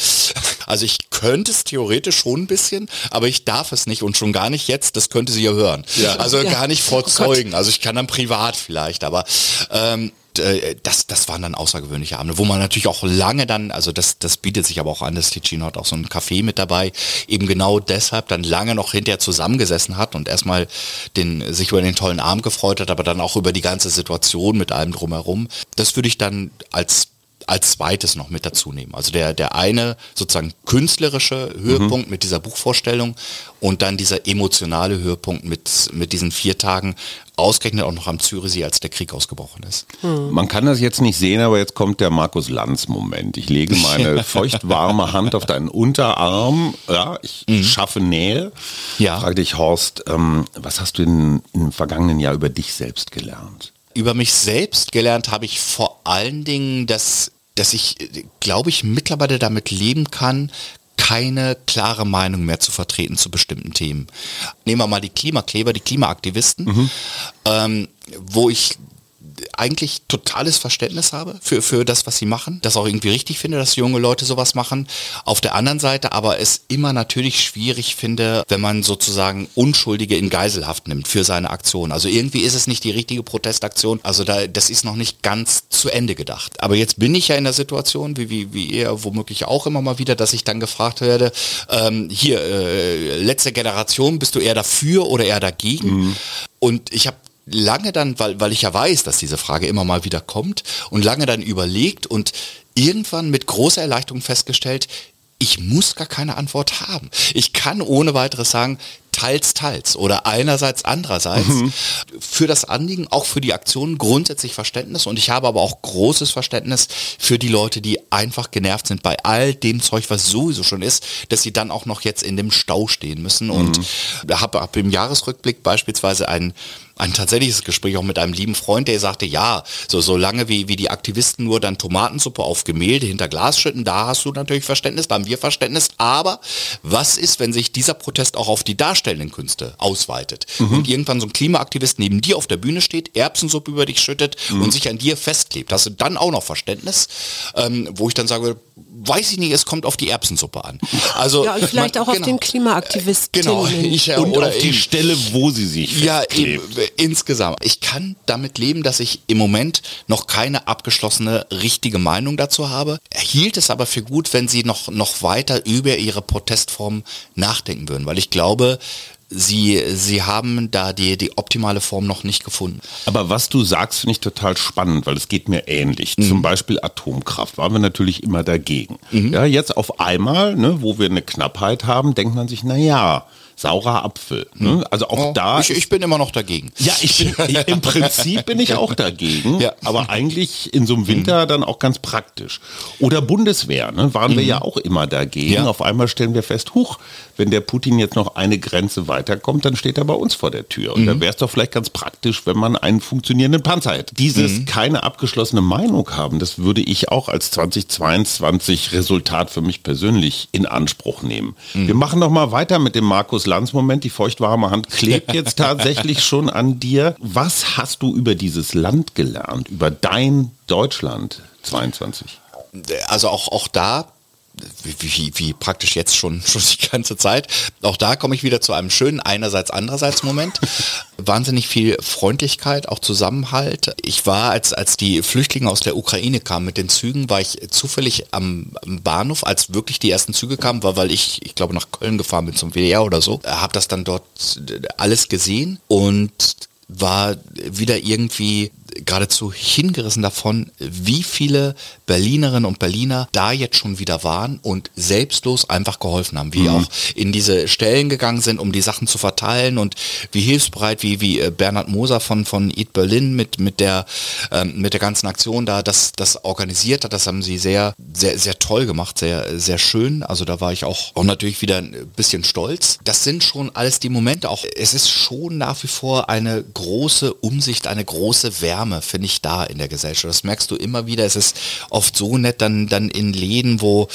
Also ich könnte es theoretisch schon ein bisschen, aber ich darf es nicht und schon gar nicht jetzt. Das könnte sie ja hören. Also Ja. gar nicht vor Zeugen. Also ich kann dann privat vielleicht, aber ähm, äh, das, das waren dann außergewöhnliche Abende, wo man natürlich auch lange dann, also das, das bietet sich aber auch an, das Ticino hat auch so ein Café mit dabei, eben genau deshalb dann lange noch hinterher zusammengesessen hat und erstmal den, sich über den tollen Abend gefreut hat, aber dann auch über die ganze Situation mit allem drumherum. Das würde ich dann als als zweites noch mit dazu nehmen. Also der, der eine sozusagen künstlerische Höhepunkt mit dieser Buchvorstellung und dann dieser emotionale Höhepunkt mit, mit diesen vier Tagen, ausgerechnet auch noch am Zürichsee, als der Krieg ausgebrochen ist. Man kann das jetzt nicht sehen, aber jetzt kommt der Markus Lanz-Moment. Ich lege meine feuchtwarme Hand auf deinen Unterarm. Ja, ich schaffe Nähe. Ja. Frage dich, Horst, ähm, was hast du in, im vergangenen Jahr über dich selbst gelernt? Über mich selbst gelernt habe ich vor allen Dingen, dass, dass ich, glaube ich, mittlerweile damit leben kann, keine klare Meinung mehr zu vertreten zu bestimmten Themen. Nehmen wir mal die Klimakleber, die Klimaaktivisten, ähm, wo ich eigentlich totales Verständnis habe für, für das, was sie machen. Das auch irgendwie richtig finde, dass junge Leute sowas machen. Auf der anderen Seite aber es immer natürlich schwierig finde, wenn man sozusagen Unschuldige in Geiselhaft nimmt für seine Aktion. Also irgendwie ist es nicht die richtige Protestaktion. Also da, das ist noch nicht ganz zu Ende gedacht. Aber jetzt bin ich ja in der Situation, wie, wie, wie ihr womöglich auch immer mal wieder, dass ich dann gefragt werde, ähm, hier, äh, letzte Generation, bist du eher dafür oder eher dagegen? Und ich habe lange dann, weil, weil ich ja weiß, dass diese Frage immer mal wieder kommt und lange dann überlegt und irgendwann mit großer Erleichterung festgestellt, ich muss gar keine Antwort haben. Ich kann ohne weiteres sagen, teils, teils oder einerseits, andererseits für das Anliegen, auch für die Aktionen grundsätzlich Verständnis. Und ich habe aber auch großes Verständnis für die Leute, die einfach genervt sind bei all dem Zeug, was sowieso schon ist, dass sie dann auch noch jetzt in dem Stau stehen müssen. Und habe hab im Jahresrückblick beispielsweise ein ein tatsächliches Gespräch auch mit einem lieben Freund, der sagte, ja, so, so lange wie, wie die Aktivisten nur dann Tomatensuppe auf Gemälde hinter Glas schütten, da hast du natürlich Verständnis, da haben wir Verständnis, aber was ist, wenn sich dieser Protest auch auf die darstellenden Künste ausweitet. Und irgendwann so ein Klimaaktivist neben dir auf der Bühne steht, Erbsensuppe über dich schüttet und sich an dir festklebt, hast du dann auch noch Verständnis, ähm, wo ich dann sage, weiß ich nicht, es kommt auf die Erbsensuppe an. Also Ja, und vielleicht man- auch auf genau. den Klimaaktivisten. Genau, ich, Und oder auf die eben- Stelle, wo sie sich ja, eben, insgesamt. Ich kann damit leben, dass ich im Moment noch keine abgeschlossene, richtige Meinung dazu habe. Hielt es aber für gut, wenn sie noch, noch weiter über ihre Protestform nachdenken würden, weil ich glaube, sie, sie haben da die, die optimale Form noch nicht gefunden. Aber was du sagst, finde ich total spannend, weil es geht mir ähnlich. Mhm. Zum Beispiel Atomkraft waren wir natürlich immer dagegen. Ja, jetzt auf einmal, ne, wo wir eine Knappheit haben, denkt man sich, na ja, saurer Apfel. Ne? Also auch da. Mhm. ich, ich bin immer noch dagegen. ja, ich bin, im Prinzip bin ich auch dagegen, Ja. aber eigentlich in so einem Winter dann auch ganz praktisch. Oder Bundeswehr, ne, waren wir ja auch immer dagegen. Ja. Auf einmal stellen wir fest, huch, wenn der Putin jetzt noch eine Grenze weiterkommt, dann steht er bei uns vor der Tür. Und da wäre es doch vielleicht ganz praktisch, wenn man einen funktionierenden Panzer hätte. Dieses keine abgeschlossene Meinung haben, das würde ich auch als 2022 Resultat für mich persönlich in Anspruch nehmen. Wir machen noch mal weiter mit dem Markus Lanz Moment. Die feuchtwarme Hand klebt jetzt tatsächlich schon an dir. Was hast du über dieses Land gelernt, über dein Deutschland 22? also auch, auch da, wie, wie, wie praktisch jetzt schon, schon die ganze Zeit, auch da komme ich wieder zu einem schönen einerseits, andererseits Moment. Wahnsinnig viel Freundlichkeit, auch Zusammenhalt. Ich war, als, als die Flüchtlinge aus der Ukraine kamen mit den Zügen, war ich zufällig am, am Bahnhof, als wirklich die ersten Züge kamen, war, weil ich, ich glaube, nach Köln gefahren bin zum WDR oder so, habe das dann dort alles gesehen und war wieder irgendwie geradezu hingerissen davon, wie viele Berlinerinnen und Berliner da jetzt schon wieder waren und selbstlos einfach geholfen haben, wie auch in diese Stellen gegangen sind, um die Sachen zu verteilen und wie hilfsbereit, wie, wie äh, Bernhard Moser von, von Eat Berlin mit, mit, der, ähm, mit der ganzen Aktion da das, das organisiert hat. Das haben sie sehr, sehr, sehr toll gemacht, sehr, sehr schön. Also da war ich auch, auch natürlich wieder ein bisschen stolz. Das sind schon alles die Momente. Auch es ist schon nach wie vor eine große Umsicht, eine große Wärme, finde ich, da in der Gesellschaft. Das merkst du immer wieder. Es ist oft so nett dann, dann in Läden, wo,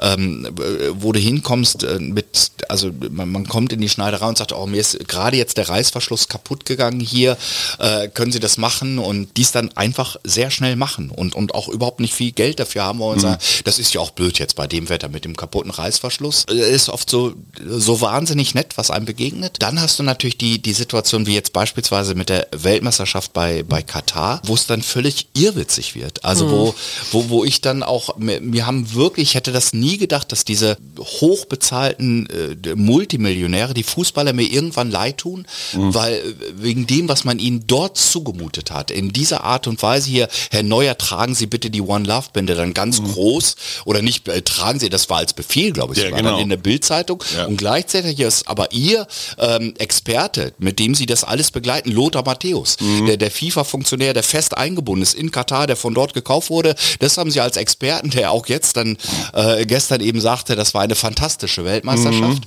ähm, wo du hinkommst äh, mit, also man, man kommt in die Schneiderei und sagt, oh, mir ist gerade jetzt der Reißverschluss kaputt gegangen hier, äh, können Sie das machen? Und dies dann einfach sehr schnell machen und, und auch überhaupt nicht viel Geld dafür haben und sagen, das ist ja auch blöd jetzt bei dem Wetter mit dem kaputten Reißverschluss. Äh, Ist oft so, so wahnsinnig nett, was einem begegnet. Dann hast du natürlich die, die Situation wie jetzt beispielsweise mit der Weltmeisterschaft bei, bei Katar, wo es dann völlig irrwitzig wird. Also wo, wo, wo ich dann auch, mir haben wirklich, ich hätte das nie gedacht, dass diese hochbezahlten äh, Multimillionäre, die Fußballer mir irgendwann leid tun, weil äh, wegen dem, was man ihnen dort zugemutet hat, in dieser Art und Weise hier, Herr Neuer, tragen Sie bitte die One Love Bände dann ganz groß. Oder nicht, äh, tragen Sie, das war als Befehl, glaube ich, Ja, genau. in der Bildzeitung. Ja. und gleichzeitig ist aber Ihr ähm, Experte, mit dem Sie das alles begleiten, Lothar Matthäus, der, der FIFA-Funktionär, der fest eingebunden ist in Katar, der von dort gekauft wurde, das haben Sie als Experten, der auch jetzt dann äh, gestern eben sagte, das war eine fantastische Weltmeisterschaft.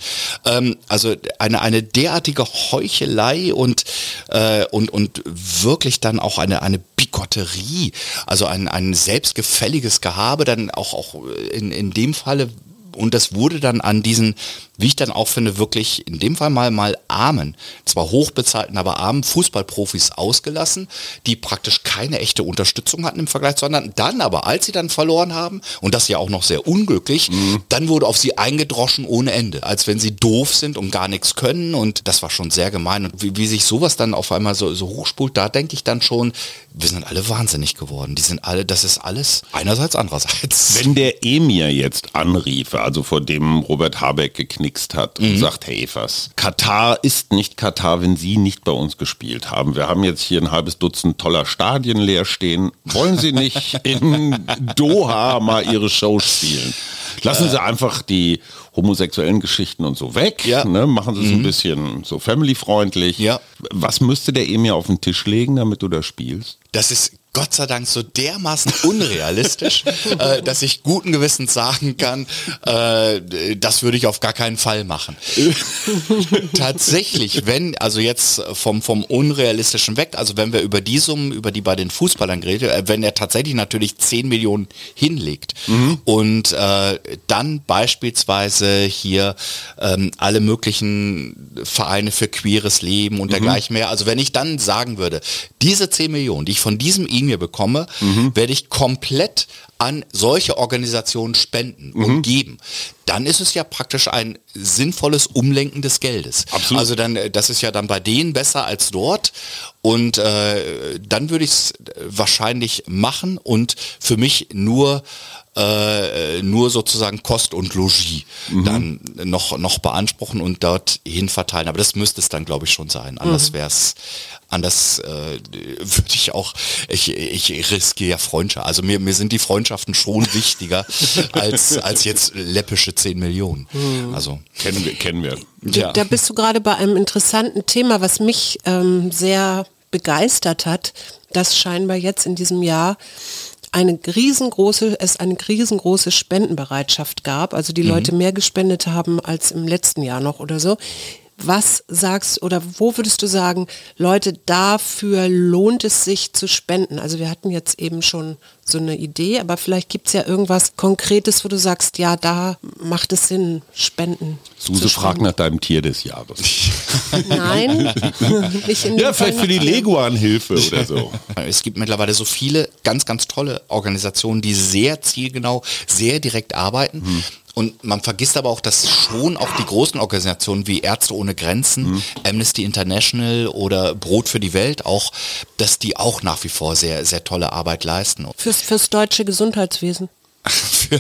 Ähm, also eine, eine derartige Heuchelei und, äh, und, und wirklich dann auch eine, eine Bigotterie, also ein, ein selbstgefälliges Gehabe, dann auch, auch in, in dem Falle und das wurde dann an diesen, wie ich dann auch finde, wirklich in dem Fall mal mal armen, zwar hochbezahlten, aber armen Fußballprofis ausgelassen, die praktisch keine echte Unterstützung hatten im Vergleich zu anderen. Dann aber, als sie dann verloren haben, und das ja auch noch sehr unglücklich, dann wurde auf sie eingedroschen ohne Ende, als wenn sie doof sind und gar nichts können. Und das war schon sehr gemein. Und wie, wie sich sowas dann auf einmal so, so hochspult, da denke ich dann schon, wir sind alle wahnsinnig geworden. Die sind alle, das ist alles einerseits, andererseits. Wenn der Emir jetzt anrief, also vor dem Robert Habeck geknickst hat und sagt, hey was, Katar ist nicht Katar, wenn Sie nicht bei uns gespielt haben. Wir haben jetzt hier ein halbes Dutzend toller Stadien leer stehen. Wollen Sie nicht in Doha mal Ihre Show spielen? Lassen Sie einfach die homosexuellen Geschichten und so weg. Ja. Ne? Machen Sie es ein bisschen so family-freundlich. Ja. Was müsste der Emir auf den Tisch legen, damit du da spielst? Das ist Gott sei Dank so dermaßen unrealistisch, äh, dass ich guten Gewissens sagen kann, äh, das würde ich auf gar keinen Fall machen. Tatsächlich, wenn, also jetzt vom, vom Unrealistischen weg, also wenn wir über die Summen, über die bei den Fußballern reden, äh, wenn er tatsächlich natürlich 10 Millionen hinlegt und äh, dann beispielsweise hier ähm, alle möglichen Vereine für queeres Leben und dergleichen mehr, also wenn ich dann sagen würde, diese 10 Millionen, die ich von diesem E-Mail bekomme, werde ich komplett an solche Organisationen spenden und geben, dann ist es ja praktisch ein sinnvolles Umlenken des Geldes. Absolut. Also dann, äh, das ist ja dann bei denen besser als dort. Und äh, dann würde ich es wahrscheinlich machen und für mich nur äh, nur sozusagen Kost und Logis dann noch, noch beanspruchen und dorthin verteilen. Aber das müsste es dann, glaube ich, schon sein. Anders wäre es, anders äh, würde ich auch, ich, ich riskiere ja Freundschaft. Also mir, mir sind die Freundschaften schon wichtiger als, als jetzt läppische 10 Millionen. Also, Kennen wir. Kennen wir. ja. Da bist du gerade bei einem interessanten Thema, was mich ähm, sehr begeistert hat, dass scheinbar jetzt in diesem Jahr eine riesengroße, es eine riesengroße Spendenbereitschaft gab, also die Leute mehr gespendet haben als im letzten Jahr noch oder so. Was sagst oder wo würdest du sagen, Leute, dafür lohnt es sich zu spenden? Also wir hatten jetzt eben schon so eine Idee, aber vielleicht gibt es ja irgendwas Konkretes, wo du sagst, ja, da macht es Sinn, spenden. Suse fragt nach deinem Tier des Jahres. Nein, nicht in Ja, vielleicht für die Leguan-Hilfe oder so. Es gibt mittlerweile so viele ganz, ganz tolle Organisationen, die sehr zielgenau, sehr direkt arbeiten. Und man vergisst aber auch, dass schon auch die großen Organisationen wie Ärzte ohne Grenzen, Amnesty International oder Brot für die Welt auch, dass die auch nach wie vor sehr, sehr tolle Arbeit leisten. Fürs, fürs deutsche Gesundheitswesen.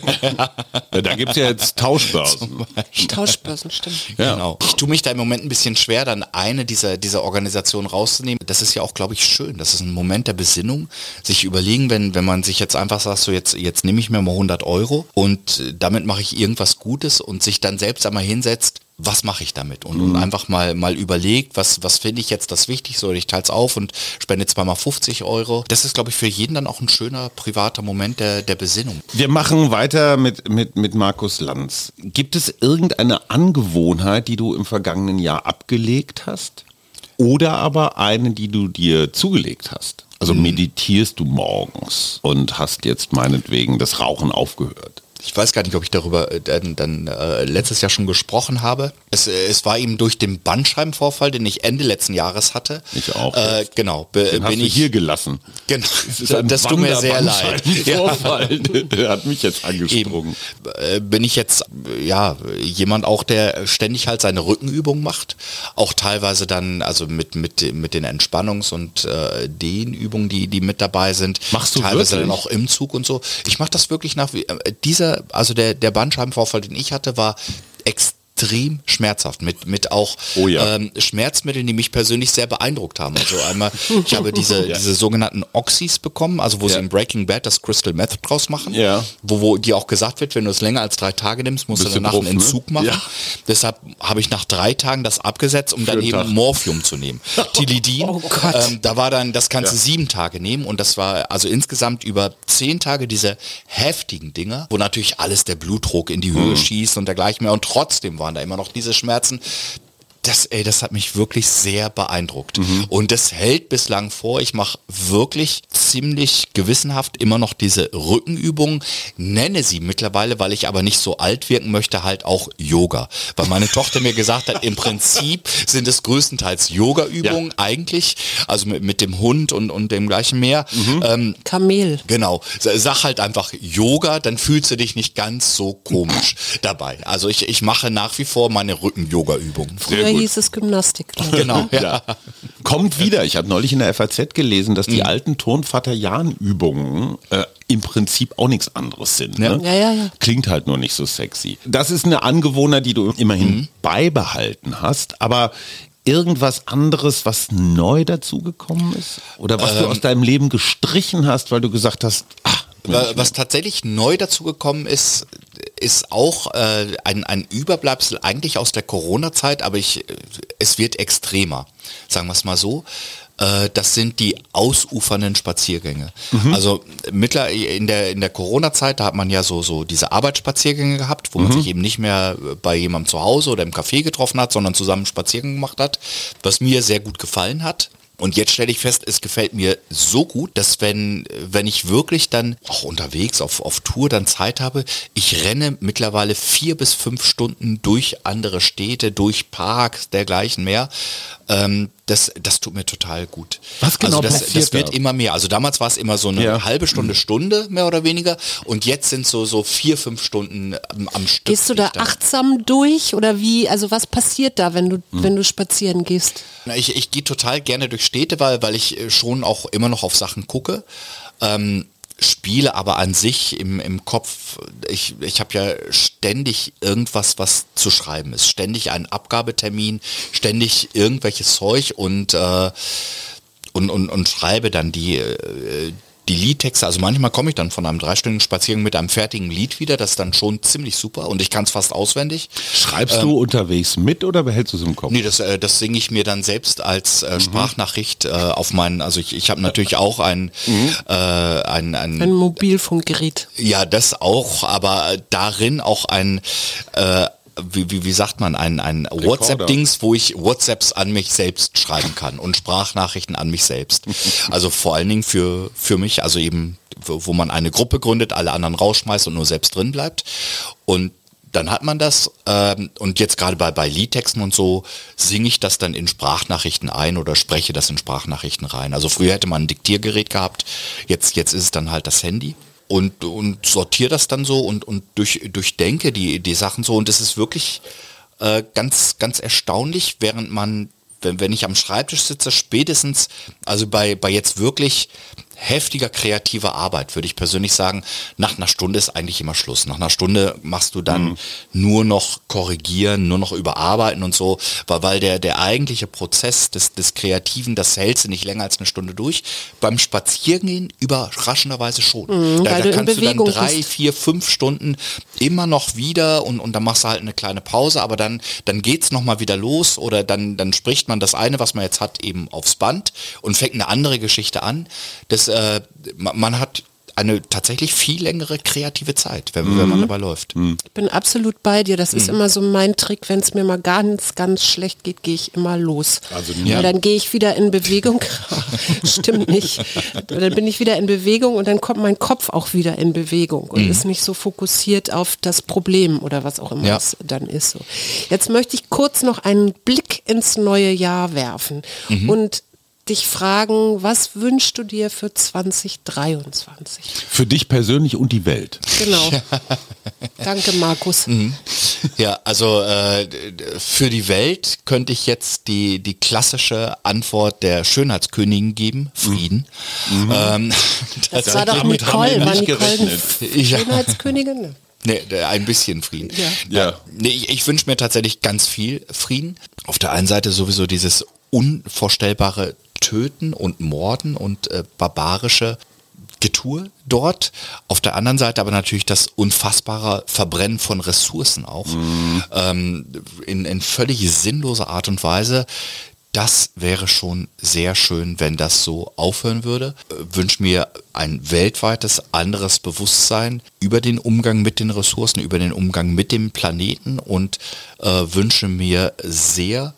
Ja, da gibt es ja jetzt Tauschbörsen. Tauschbörsen, stimmt. Ja. Genau. Ich tue mich da im Moment ein bisschen schwer, dann eine dieser, dieser Organisationen rauszunehmen. Das ist ja auch, glaube ich, schön. Das ist ein Moment der Besinnung. Sich überlegen, wenn, wenn man sich jetzt einfach sagt, so jetzt, jetzt nehme ich mir mal 100 Euro und äh, damit mache ich irgendwas Gutes und sich dann selbst einmal hinsetzt, was mache ich damit? Und, und einfach mal, mal überlegt, was, was finde ich jetzt das Wichtigste oder ich teile es auf und spende zweimal 50 Euro. Das ist, glaube ich, für jeden dann auch ein schöner privater Moment der, der Besinnung. Wir machen weiter mit, mit, mit Markus Lanz. Gibt es irgendeine Angewohnheit, die du im vergangenen Jahr abgelegt hast? Oder aber eine, die du dir zugelegt hast? Also meditierst du morgens und hast jetzt meinetwegen das Rauchen aufgehört? Ich weiß gar nicht, ob ich darüber äh, dann, dann äh, letztes Jahr schon gesprochen habe. Es, äh, es war eben durch den Bandscheibenvorfall, den ich Ende letzten Jahres hatte. Ich auch. Äh, genau. Be, Den bin ich hier gelassen. Genau. Das ist ein Das tut mir sehr leid. Ja. Wanderbandscheibenvorfall. Der hat mich jetzt angesprungen. Eben, äh, bin ich jetzt ja jemand auch, der ständig halt seine Rückenübung macht, auch teilweise dann also mit mit mit den Entspannungs- und äh, Dehnübungen, die die mit dabei sind, Machst du teilweise wirklich? dann auch im Zug und so. Ich mache das wirklich nach wie äh, also der der Bandscheibenvorfall, den ich hatte, war extrem schmerzhaft mit mit auch Oh ja. ähm, Schmerzmitteln, die mich persönlich sehr beeindruckt haben. Also einmal, ich habe diese, diese sogenannten Oxys bekommen, also wo sie Ja. in Breaking Bad das Crystal Meth draus machen, Ja. wo, wo dir auch gesagt wird, wenn du es länger als drei Tage nimmst, musst Bist du danach drauf, einen ne? Entzug machen. Ja. Deshalb habe ich nach drei Tagen das abgesetzt, um dann einen eben Tag. Morphium zu nehmen. Tilidin, Oh ähm, da war dann, das kannst du sieben Tage nehmen und das war also insgesamt über zehn Tage diese heftigen Dinger, wo natürlich alles der Blutdruck in die Höhe schießt und dergleichen mehr und trotzdem waren da immer noch diese Schmerzen. Das, ey, das hat mich wirklich sehr beeindruckt. Und das hält bislang vor. Ich mache wirklich ziemlich gewissenhaft immer noch diese Rückenübungen, nenne sie mittlerweile, weil ich aber nicht so alt wirken möchte, halt auch Yoga. Weil meine Tochter mir gesagt hat, im Prinzip sind es größtenteils Yoga-Übungen eigentlich, also mit, mit dem Hund und, und dem gleichen mehr. Ähm, Kamel. Genau. Sag halt einfach Yoga, dann fühlst du dich nicht ganz so komisch dabei. Also ich, ich mache nach wie vor meine Rücken-Yoga-Übungen. Früher hieß es Gymnastik. Genau, ja. Kommt wieder. Ich habe neulich in der FAZ gelesen, dass Mhm. die alten Turnvater-Jan-Übungen äh, im Prinzip auch nichts anderes sind. Ne? Ja, ja, ja. Klingt halt nur nicht so sexy. Das ist eine Angewohnheit, die du immerhin Mhm. beibehalten hast, aber irgendwas anderes, was neu dazugekommen ist? Oder was Ähm. du aus deinem Leben gestrichen hast, weil du gesagt hast, ach, Wa- Was tatsächlich neu dazu gekommen ist, ist auch äh, ein, ein Überbleibsel eigentlich aus der Corona-Zeit, aber ich, es wird extremer, sagen wir es mal so. Äh, das sind die ausufernden Spaziergänge. Mhm. Also mittler in der in der Corona-Zeit, da hat man ja so so diese Arbeitsspaziergänge gehabt, wo man Mhm. sich eben nicht mehr bei jemandem zu Hause oder im Café getroffen hat, sondern zusammen einen Spaziergang gemacht hat, was mir sehr gut gefallen hat. Und jetzt stelle ich fest, es gefällt mir so gut, dass wenn, wenn ich wirklich dann auch unterwegs auf, auf Tour dann Zeit habe, ich renne mittlerweile vier bis fünf Stunden durch andere Städte, durch Parks, dergleichen mehr. Ähm, das, das tut mir total gut. Was genau also das, passiert das wird da? immer mehr. Also damals war es immer so eine Ja. halbe Stunde, Stunde mehr oder weniger. Und jetzt sind so, so vier, fünf Stunden am, am Stück. Gehst du da achtsam durch oder wie? Also was passiert da, wenn du, wenn du spazieren gehst? Na, Ich, ich gehe total gerne durch Städte, weil, weil ich äh, schon auch immer noch auf Sachen gucke. Ähm, spiele aber an sich im, im Kopf, ich, ich habe ja ständig irgendwas, was zu schreiben ist. Ständig einen Abgabetermin, ständig irgendwelches Zeug und, äh, und, und, und schreibe dann die, äh, die Liedtexte. Also manchmal komme ich dann von einem dreistündigen Spaziergang mit einem fertigen Lied wieder. Das ist dann schon ziemlich super und ich kann es fast auswendig. Schreibst du unterwegs mit oder behältst du es im Kopf? Nee, das, äh, das singe ich mir dann selbst als äh, Sprachnachricht äh, auf meinen, also ich, ich habe natürlich auch ein, äh, ein, ein, Ein Mobilfunkgerät. ja, das auch, aber darin auch ein, äh, wie, wie, wie sagt man, ein, ein WhatsApp-Dings, wo ich WhatsApps an mich selbst schreiben kann und Sprachnachrichten an mich selbst. Also vor allen Dingen für, für mich, also eben, wo, man eine Gruppe gründet, alle anderen rausschmeißt und nur selbst drin bleibt. Und dann hat man das ähm, und jetzt gerade bei, bei Liedtexten und so singe ich das dann in Sprachnachrichten ein oder spreche das in Sprachnachrichten rein. Also früher hätte man ein Diktiergerät gehabt, jetzt, jetzt ist es dann halt das Handy und, und sortiere das dann so und, und durch, durchdenke die, die Sachen so. Und es ist wirklich äh, ganz, ganz erstaunlich, während man, wenn, wenn ich am Schreibtisch sitze, spätestens, also bei, bei jetzt wirklich heftiger kreativer Arbeit, würde ich persönlich sagen, nach einer Stunde ist eigentlich immer Schluss. Nach einer Stunde machst du dann nur noch korrigieren, nur noch überarbeiten und so, weil, weil der, der eigentliche Prozess des, des Kreativen, das hältst du nicht länger als eine Stunde durch. Beim Spazierengehen überraschenderweise schon. da weil da du in kannst du dann drei, bist. vier, fünf Stunden immer noch wieder und, und dann machst du halt eine kleine Pause, aber dann, dann geht's noch mal wieder los oder dann, dann spricht man das eine, was man jetzt hat, eben aufs Band und fängt eine andere Geschichte an. Das, äh, man, hat eine tatsächlich viel längere kreative Zeit, wenn, wenn man dabei läuft. Ich bin absolut bei dir. Das Mhm. ist immer so mein Trick. Wenn es mir mal ganz, ganz schlecht geht, gehe ich immer los. Also ja. Dann gehe ich wieder in Bewegung. Stimmt nicht. Dann bin ich wieder in Bewegung und dann kommt mein Kopf auch wieder in Bewegung und Mhm. ist nicht so fokussiert auf das Problem oder was auch immer Ja. es dann ist. So. Jetzt möchte ich kurz noch einen Blick ins neue Jahr werfen Mhm. und dich fragen, was wünschst du dir für 2023? Für dich persönlich und die Welt. Genau. Danke, Markus. Mhm. Ja, also äh, für die Welt könnte ich jetzt die, die klassische Antwort der Schönheitskönigin geben, Frieden. Ähm, Das war doch damit haben wir Nicole, war Nicole. Schönheitskönigin? Ne. Nee, ein bisschen Frieden. Ja. Ja. Nee, ich, ich wünsche mir tatsächlich ganz viel Frieden. Auf der einen Seite sowieso dieses unvorstellbare Töten und Morden und äh, barbarische Getue dort. Auf der anderen Seite aber natürlich das unfassbare Verbrennen von Ressourcen auch. Ähm, in, in völlig sinnloser Art und Weise. Das wäre schon sehr schön, wenn das so aufhören würde. Äh, Wünsche mir ein weltweites anderes Bewusstsein über den Umgang mit den Ressourcen, über den Umgang mit dem Planeten und äh, wünsche mir sehr,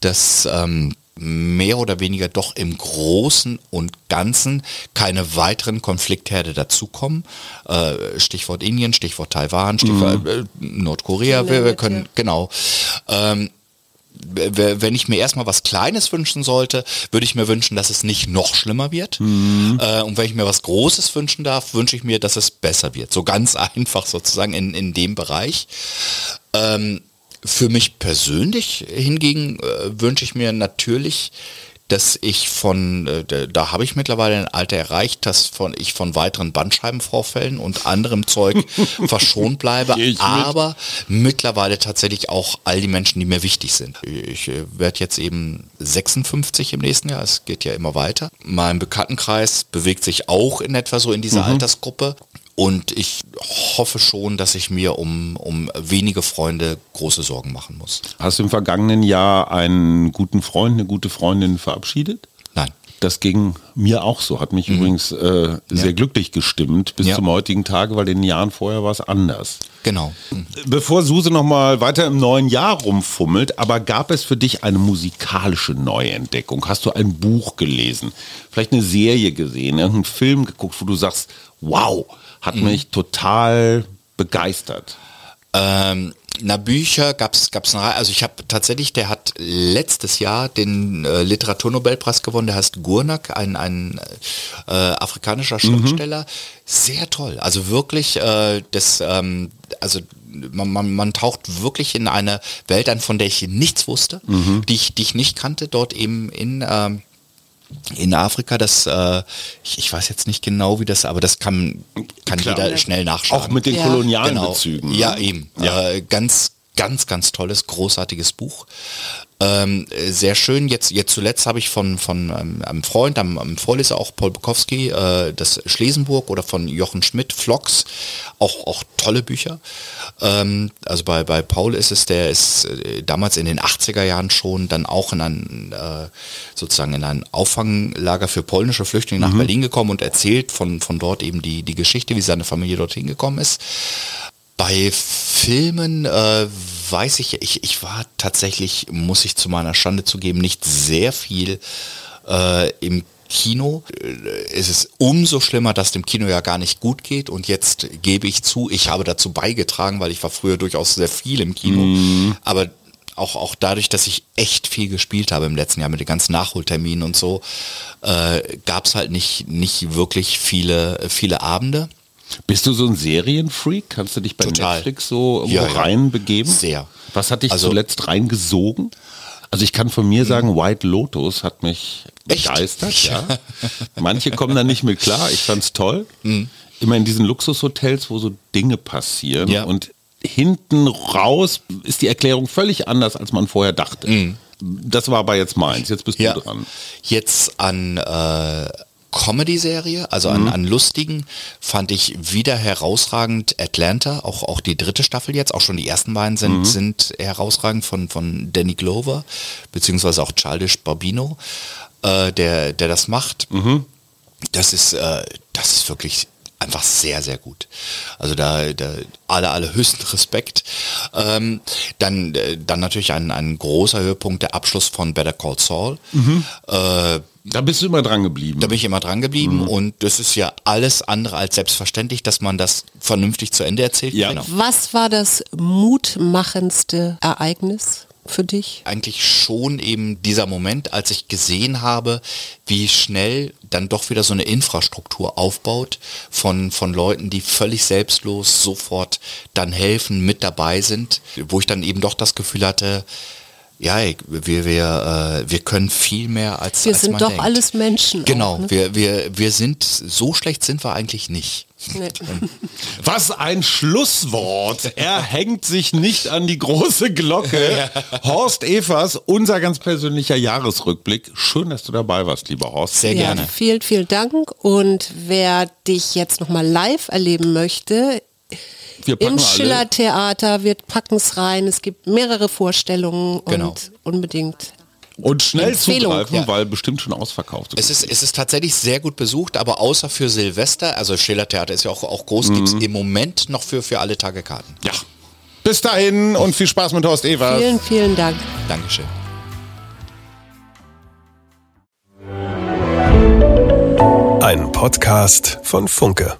dass ähm, mehr oder weniger doch im Großen und Ganzen keine weiteren Konfliktherde dazukommen. Äh, Stichwort Indien, Stichwort Taiwan, Stichwort äh, Nordkorea. Wir, wir können, genau. Ähm, wenn ich mir erstmal was Kleines wünschen sollte, würde ich mir wünschen, dass es nicht noch schlimmer wird. Äh, und wenn ich mir was Großes wünschen darf, wünsche ich mir, dass es besser wird. So ganz einfach sozusagen in, in dem Bereich. Ähm, für mich persönlich hingegen äh, wünsche ich mir natürlich, dass ich von, äh, da, habe ich mittlerweile ein Alter erreicht, dass von, ich von weiteren Bandscheibenvorfällen und anderem Zeug verschont bleibe, ich mit. aber mittlerweile tatsächlich auch all die Menschen, die mir wichtig sind. Ich äh, werde jetzt eben 56 im nächsten Jahr, es geht ja immer weiter. Mein Bekanntenkreis bewegt sich auch in etwa so in dieser Altersgruppe. Und ich hoffe schon, dass ich mir um, um wenige Freunde große Sorgen machen muss. Hast du im vergangenen Jahr einen guten Freund, eine gute Freundin verabschiedet? Nein. Das ging mir auch so, hat mich übrigens äh, sehr glücklich gestimmt bis Ja. zum heutigen Tage, weil in den Jahren vorher war es anders. Genau. Bevor Suse noch mal weiter im neuen Jahr rumfummelt, aber gab es für dich eine musikalische Neuentdeckung? Hast du ein Buch gelesen? Vielleicht eine Serie gesehen, irgendeinen Film geguckt, wo du sagst, wow, hat mich total begeistert. Ähm, na, Bücher gab's gab's eine Reihe. Also ich habe tatsächlich, der hat letztes Jahr den äh, Literaturnobelpreis gewonnen, der heißt Gurnak, ein, ein äh, afrikanischer Schriftsteller. Sehr toll. Also wirklich, äh, das, ähm, also man, man, man taucht wirklich in eine Welt ein, von der ich nichts wusste, die, ich, die ich nicht kannte, dort eben in ähm, in Afrika, das, äh, ich, ich weiß jetzt nicht genau, wie das, aber das kann, kann Klar. jeder schnell nachschauen. Auch mit den Ja. kolonialen Genau. Bezügen. ne? Ja, eben. Äh, ganz, ganz, ganz tolles, großartiges Buch. Ähm, äh, sehr schön. Jetzt, jetzt zuletzt habe ich von, von ähm, einem Freund, einem, einem Vorleser, auch Paul Bukowski, äh, das Schlesenburg oder von Jochen Schmidt, Vlogs, auch, auch tolle Bücher. Ähm, also bei, bei Paul ist es, der ist äh, damals in den 80er Jahren schon dann auch in ein, äh, sozusagen in ein Auffanglager für polnische Flüchtlinge nach Berlin gekommen und erzählt von, von dort eben die, die Geschichte, wie seine Familie dorthin gekommen ist. Bei Filmen äh, weiß ich, ich, ich war tatsächlich, muss ich zu meiner Schande zugeben, nicht sehr viel äh, im Kino. Äh, Es ist umso schlimmer, dass dem Kino ja gar nicht gut geht. Und jetzt gebe ich zu, ich habe dazu beigetragen, weil ich war früher durchaus sehr viel im Kino. Aber auch, auch dadurch, dass ich echt viel gespielt habe im letzten Jahr mit den ganzen Nachholterminen und so, äh, gab es halt nicht, nicht wirklich viele, viele Abende. Bist du so ein Serienfreak? Kannst du dich bei Total. Netflix so irgendwo Ja, ja. reinbegeben? Sehr. Was hat dich Also- zuletzt reingesogen? Also ich kann von mir sagen, White Lotus hat mich Echt? begeistert. Ja. Manche kommen da nicht mit klar. Ich fand's toll. Immer in diesen Luxushotels, wo so Dinge passieren Ja. und hinten raus ist die Erklärung völlig anders, als man vorher dachte. Das war aber jetzt meins. Jetzt bist Ja. du dran. Jetzt an äh, Comedy-Serie, also an, an lustigen, fand ich wieder herausragend Atlanta, auch, auch die dritte Staffel jetzt, auch schon die ersten beiden sind, sind herausragend von, von Danny Glover, beziehungsweise auch Childish Barbino, äh, der, der das macht. Das ist, äh, das ist wirklich einfach sehr, sehr gut. Also da, da alle, alle höchsten Respekt. Ähm, dann, äh, dann natürlich ein, ein großer Höhepunkt, der Abschluss von Better Call Saul. Äh, Da bist du immer dran geblieben. da bin ich immer dran geblieben und das ist ja alles andere als selbstverständlich, dass man das vernünftig zu Ende erzählt. Ja. Genau. Was war das mutmachendste Ereignis für dich? Eigentlich schon eben dieser Moment, als ich gesehen habe, wie schnell dann doch wieder so eine Infrastruktur aufbaut von, von Leuten, die völlig selbstlos sofort dann helfen, mit dabei sind, wo ich dann eben doch das Gefühl hatte, ja, wir, wir, äh, wir können viel mehr als Wir als sind man doch denkt. alles Menschen. Genau, Auch, ne? wir, wir, wir sind, so schlecht sind wir eigentlich nicht. Nee. Was ein Schlusswort. Er hängt sich nicht an die große Glocke. Horst Evers, unser ganz persönlicher Jahresrückblick. Schön, dass du dabei warst, lieber Horst. Sehr Ja, gerne. vielen, vielen Dank. Und wer dich jetzt nochmal live erleben möchte, im alle- Schillertheater, wir packen es rein. Es gibt mehrere Vorstellungen Genau. und unbedingt. Und schnell Empfehlung. zugreifen, Ja. weil bestimmt schon ausverkauft Es ist, es ist tatsächlich sehr gut besucht, aber außer für Silvester, also Schillertheater ist ja auch, auch groß, gibt's im Moment noch für, für alle Tage Karten. Ja. Bis dahin und viel Spaß mit Horst Evers. Vielen, vielen Dank. Dankeschön. Ein Podcast von Funke.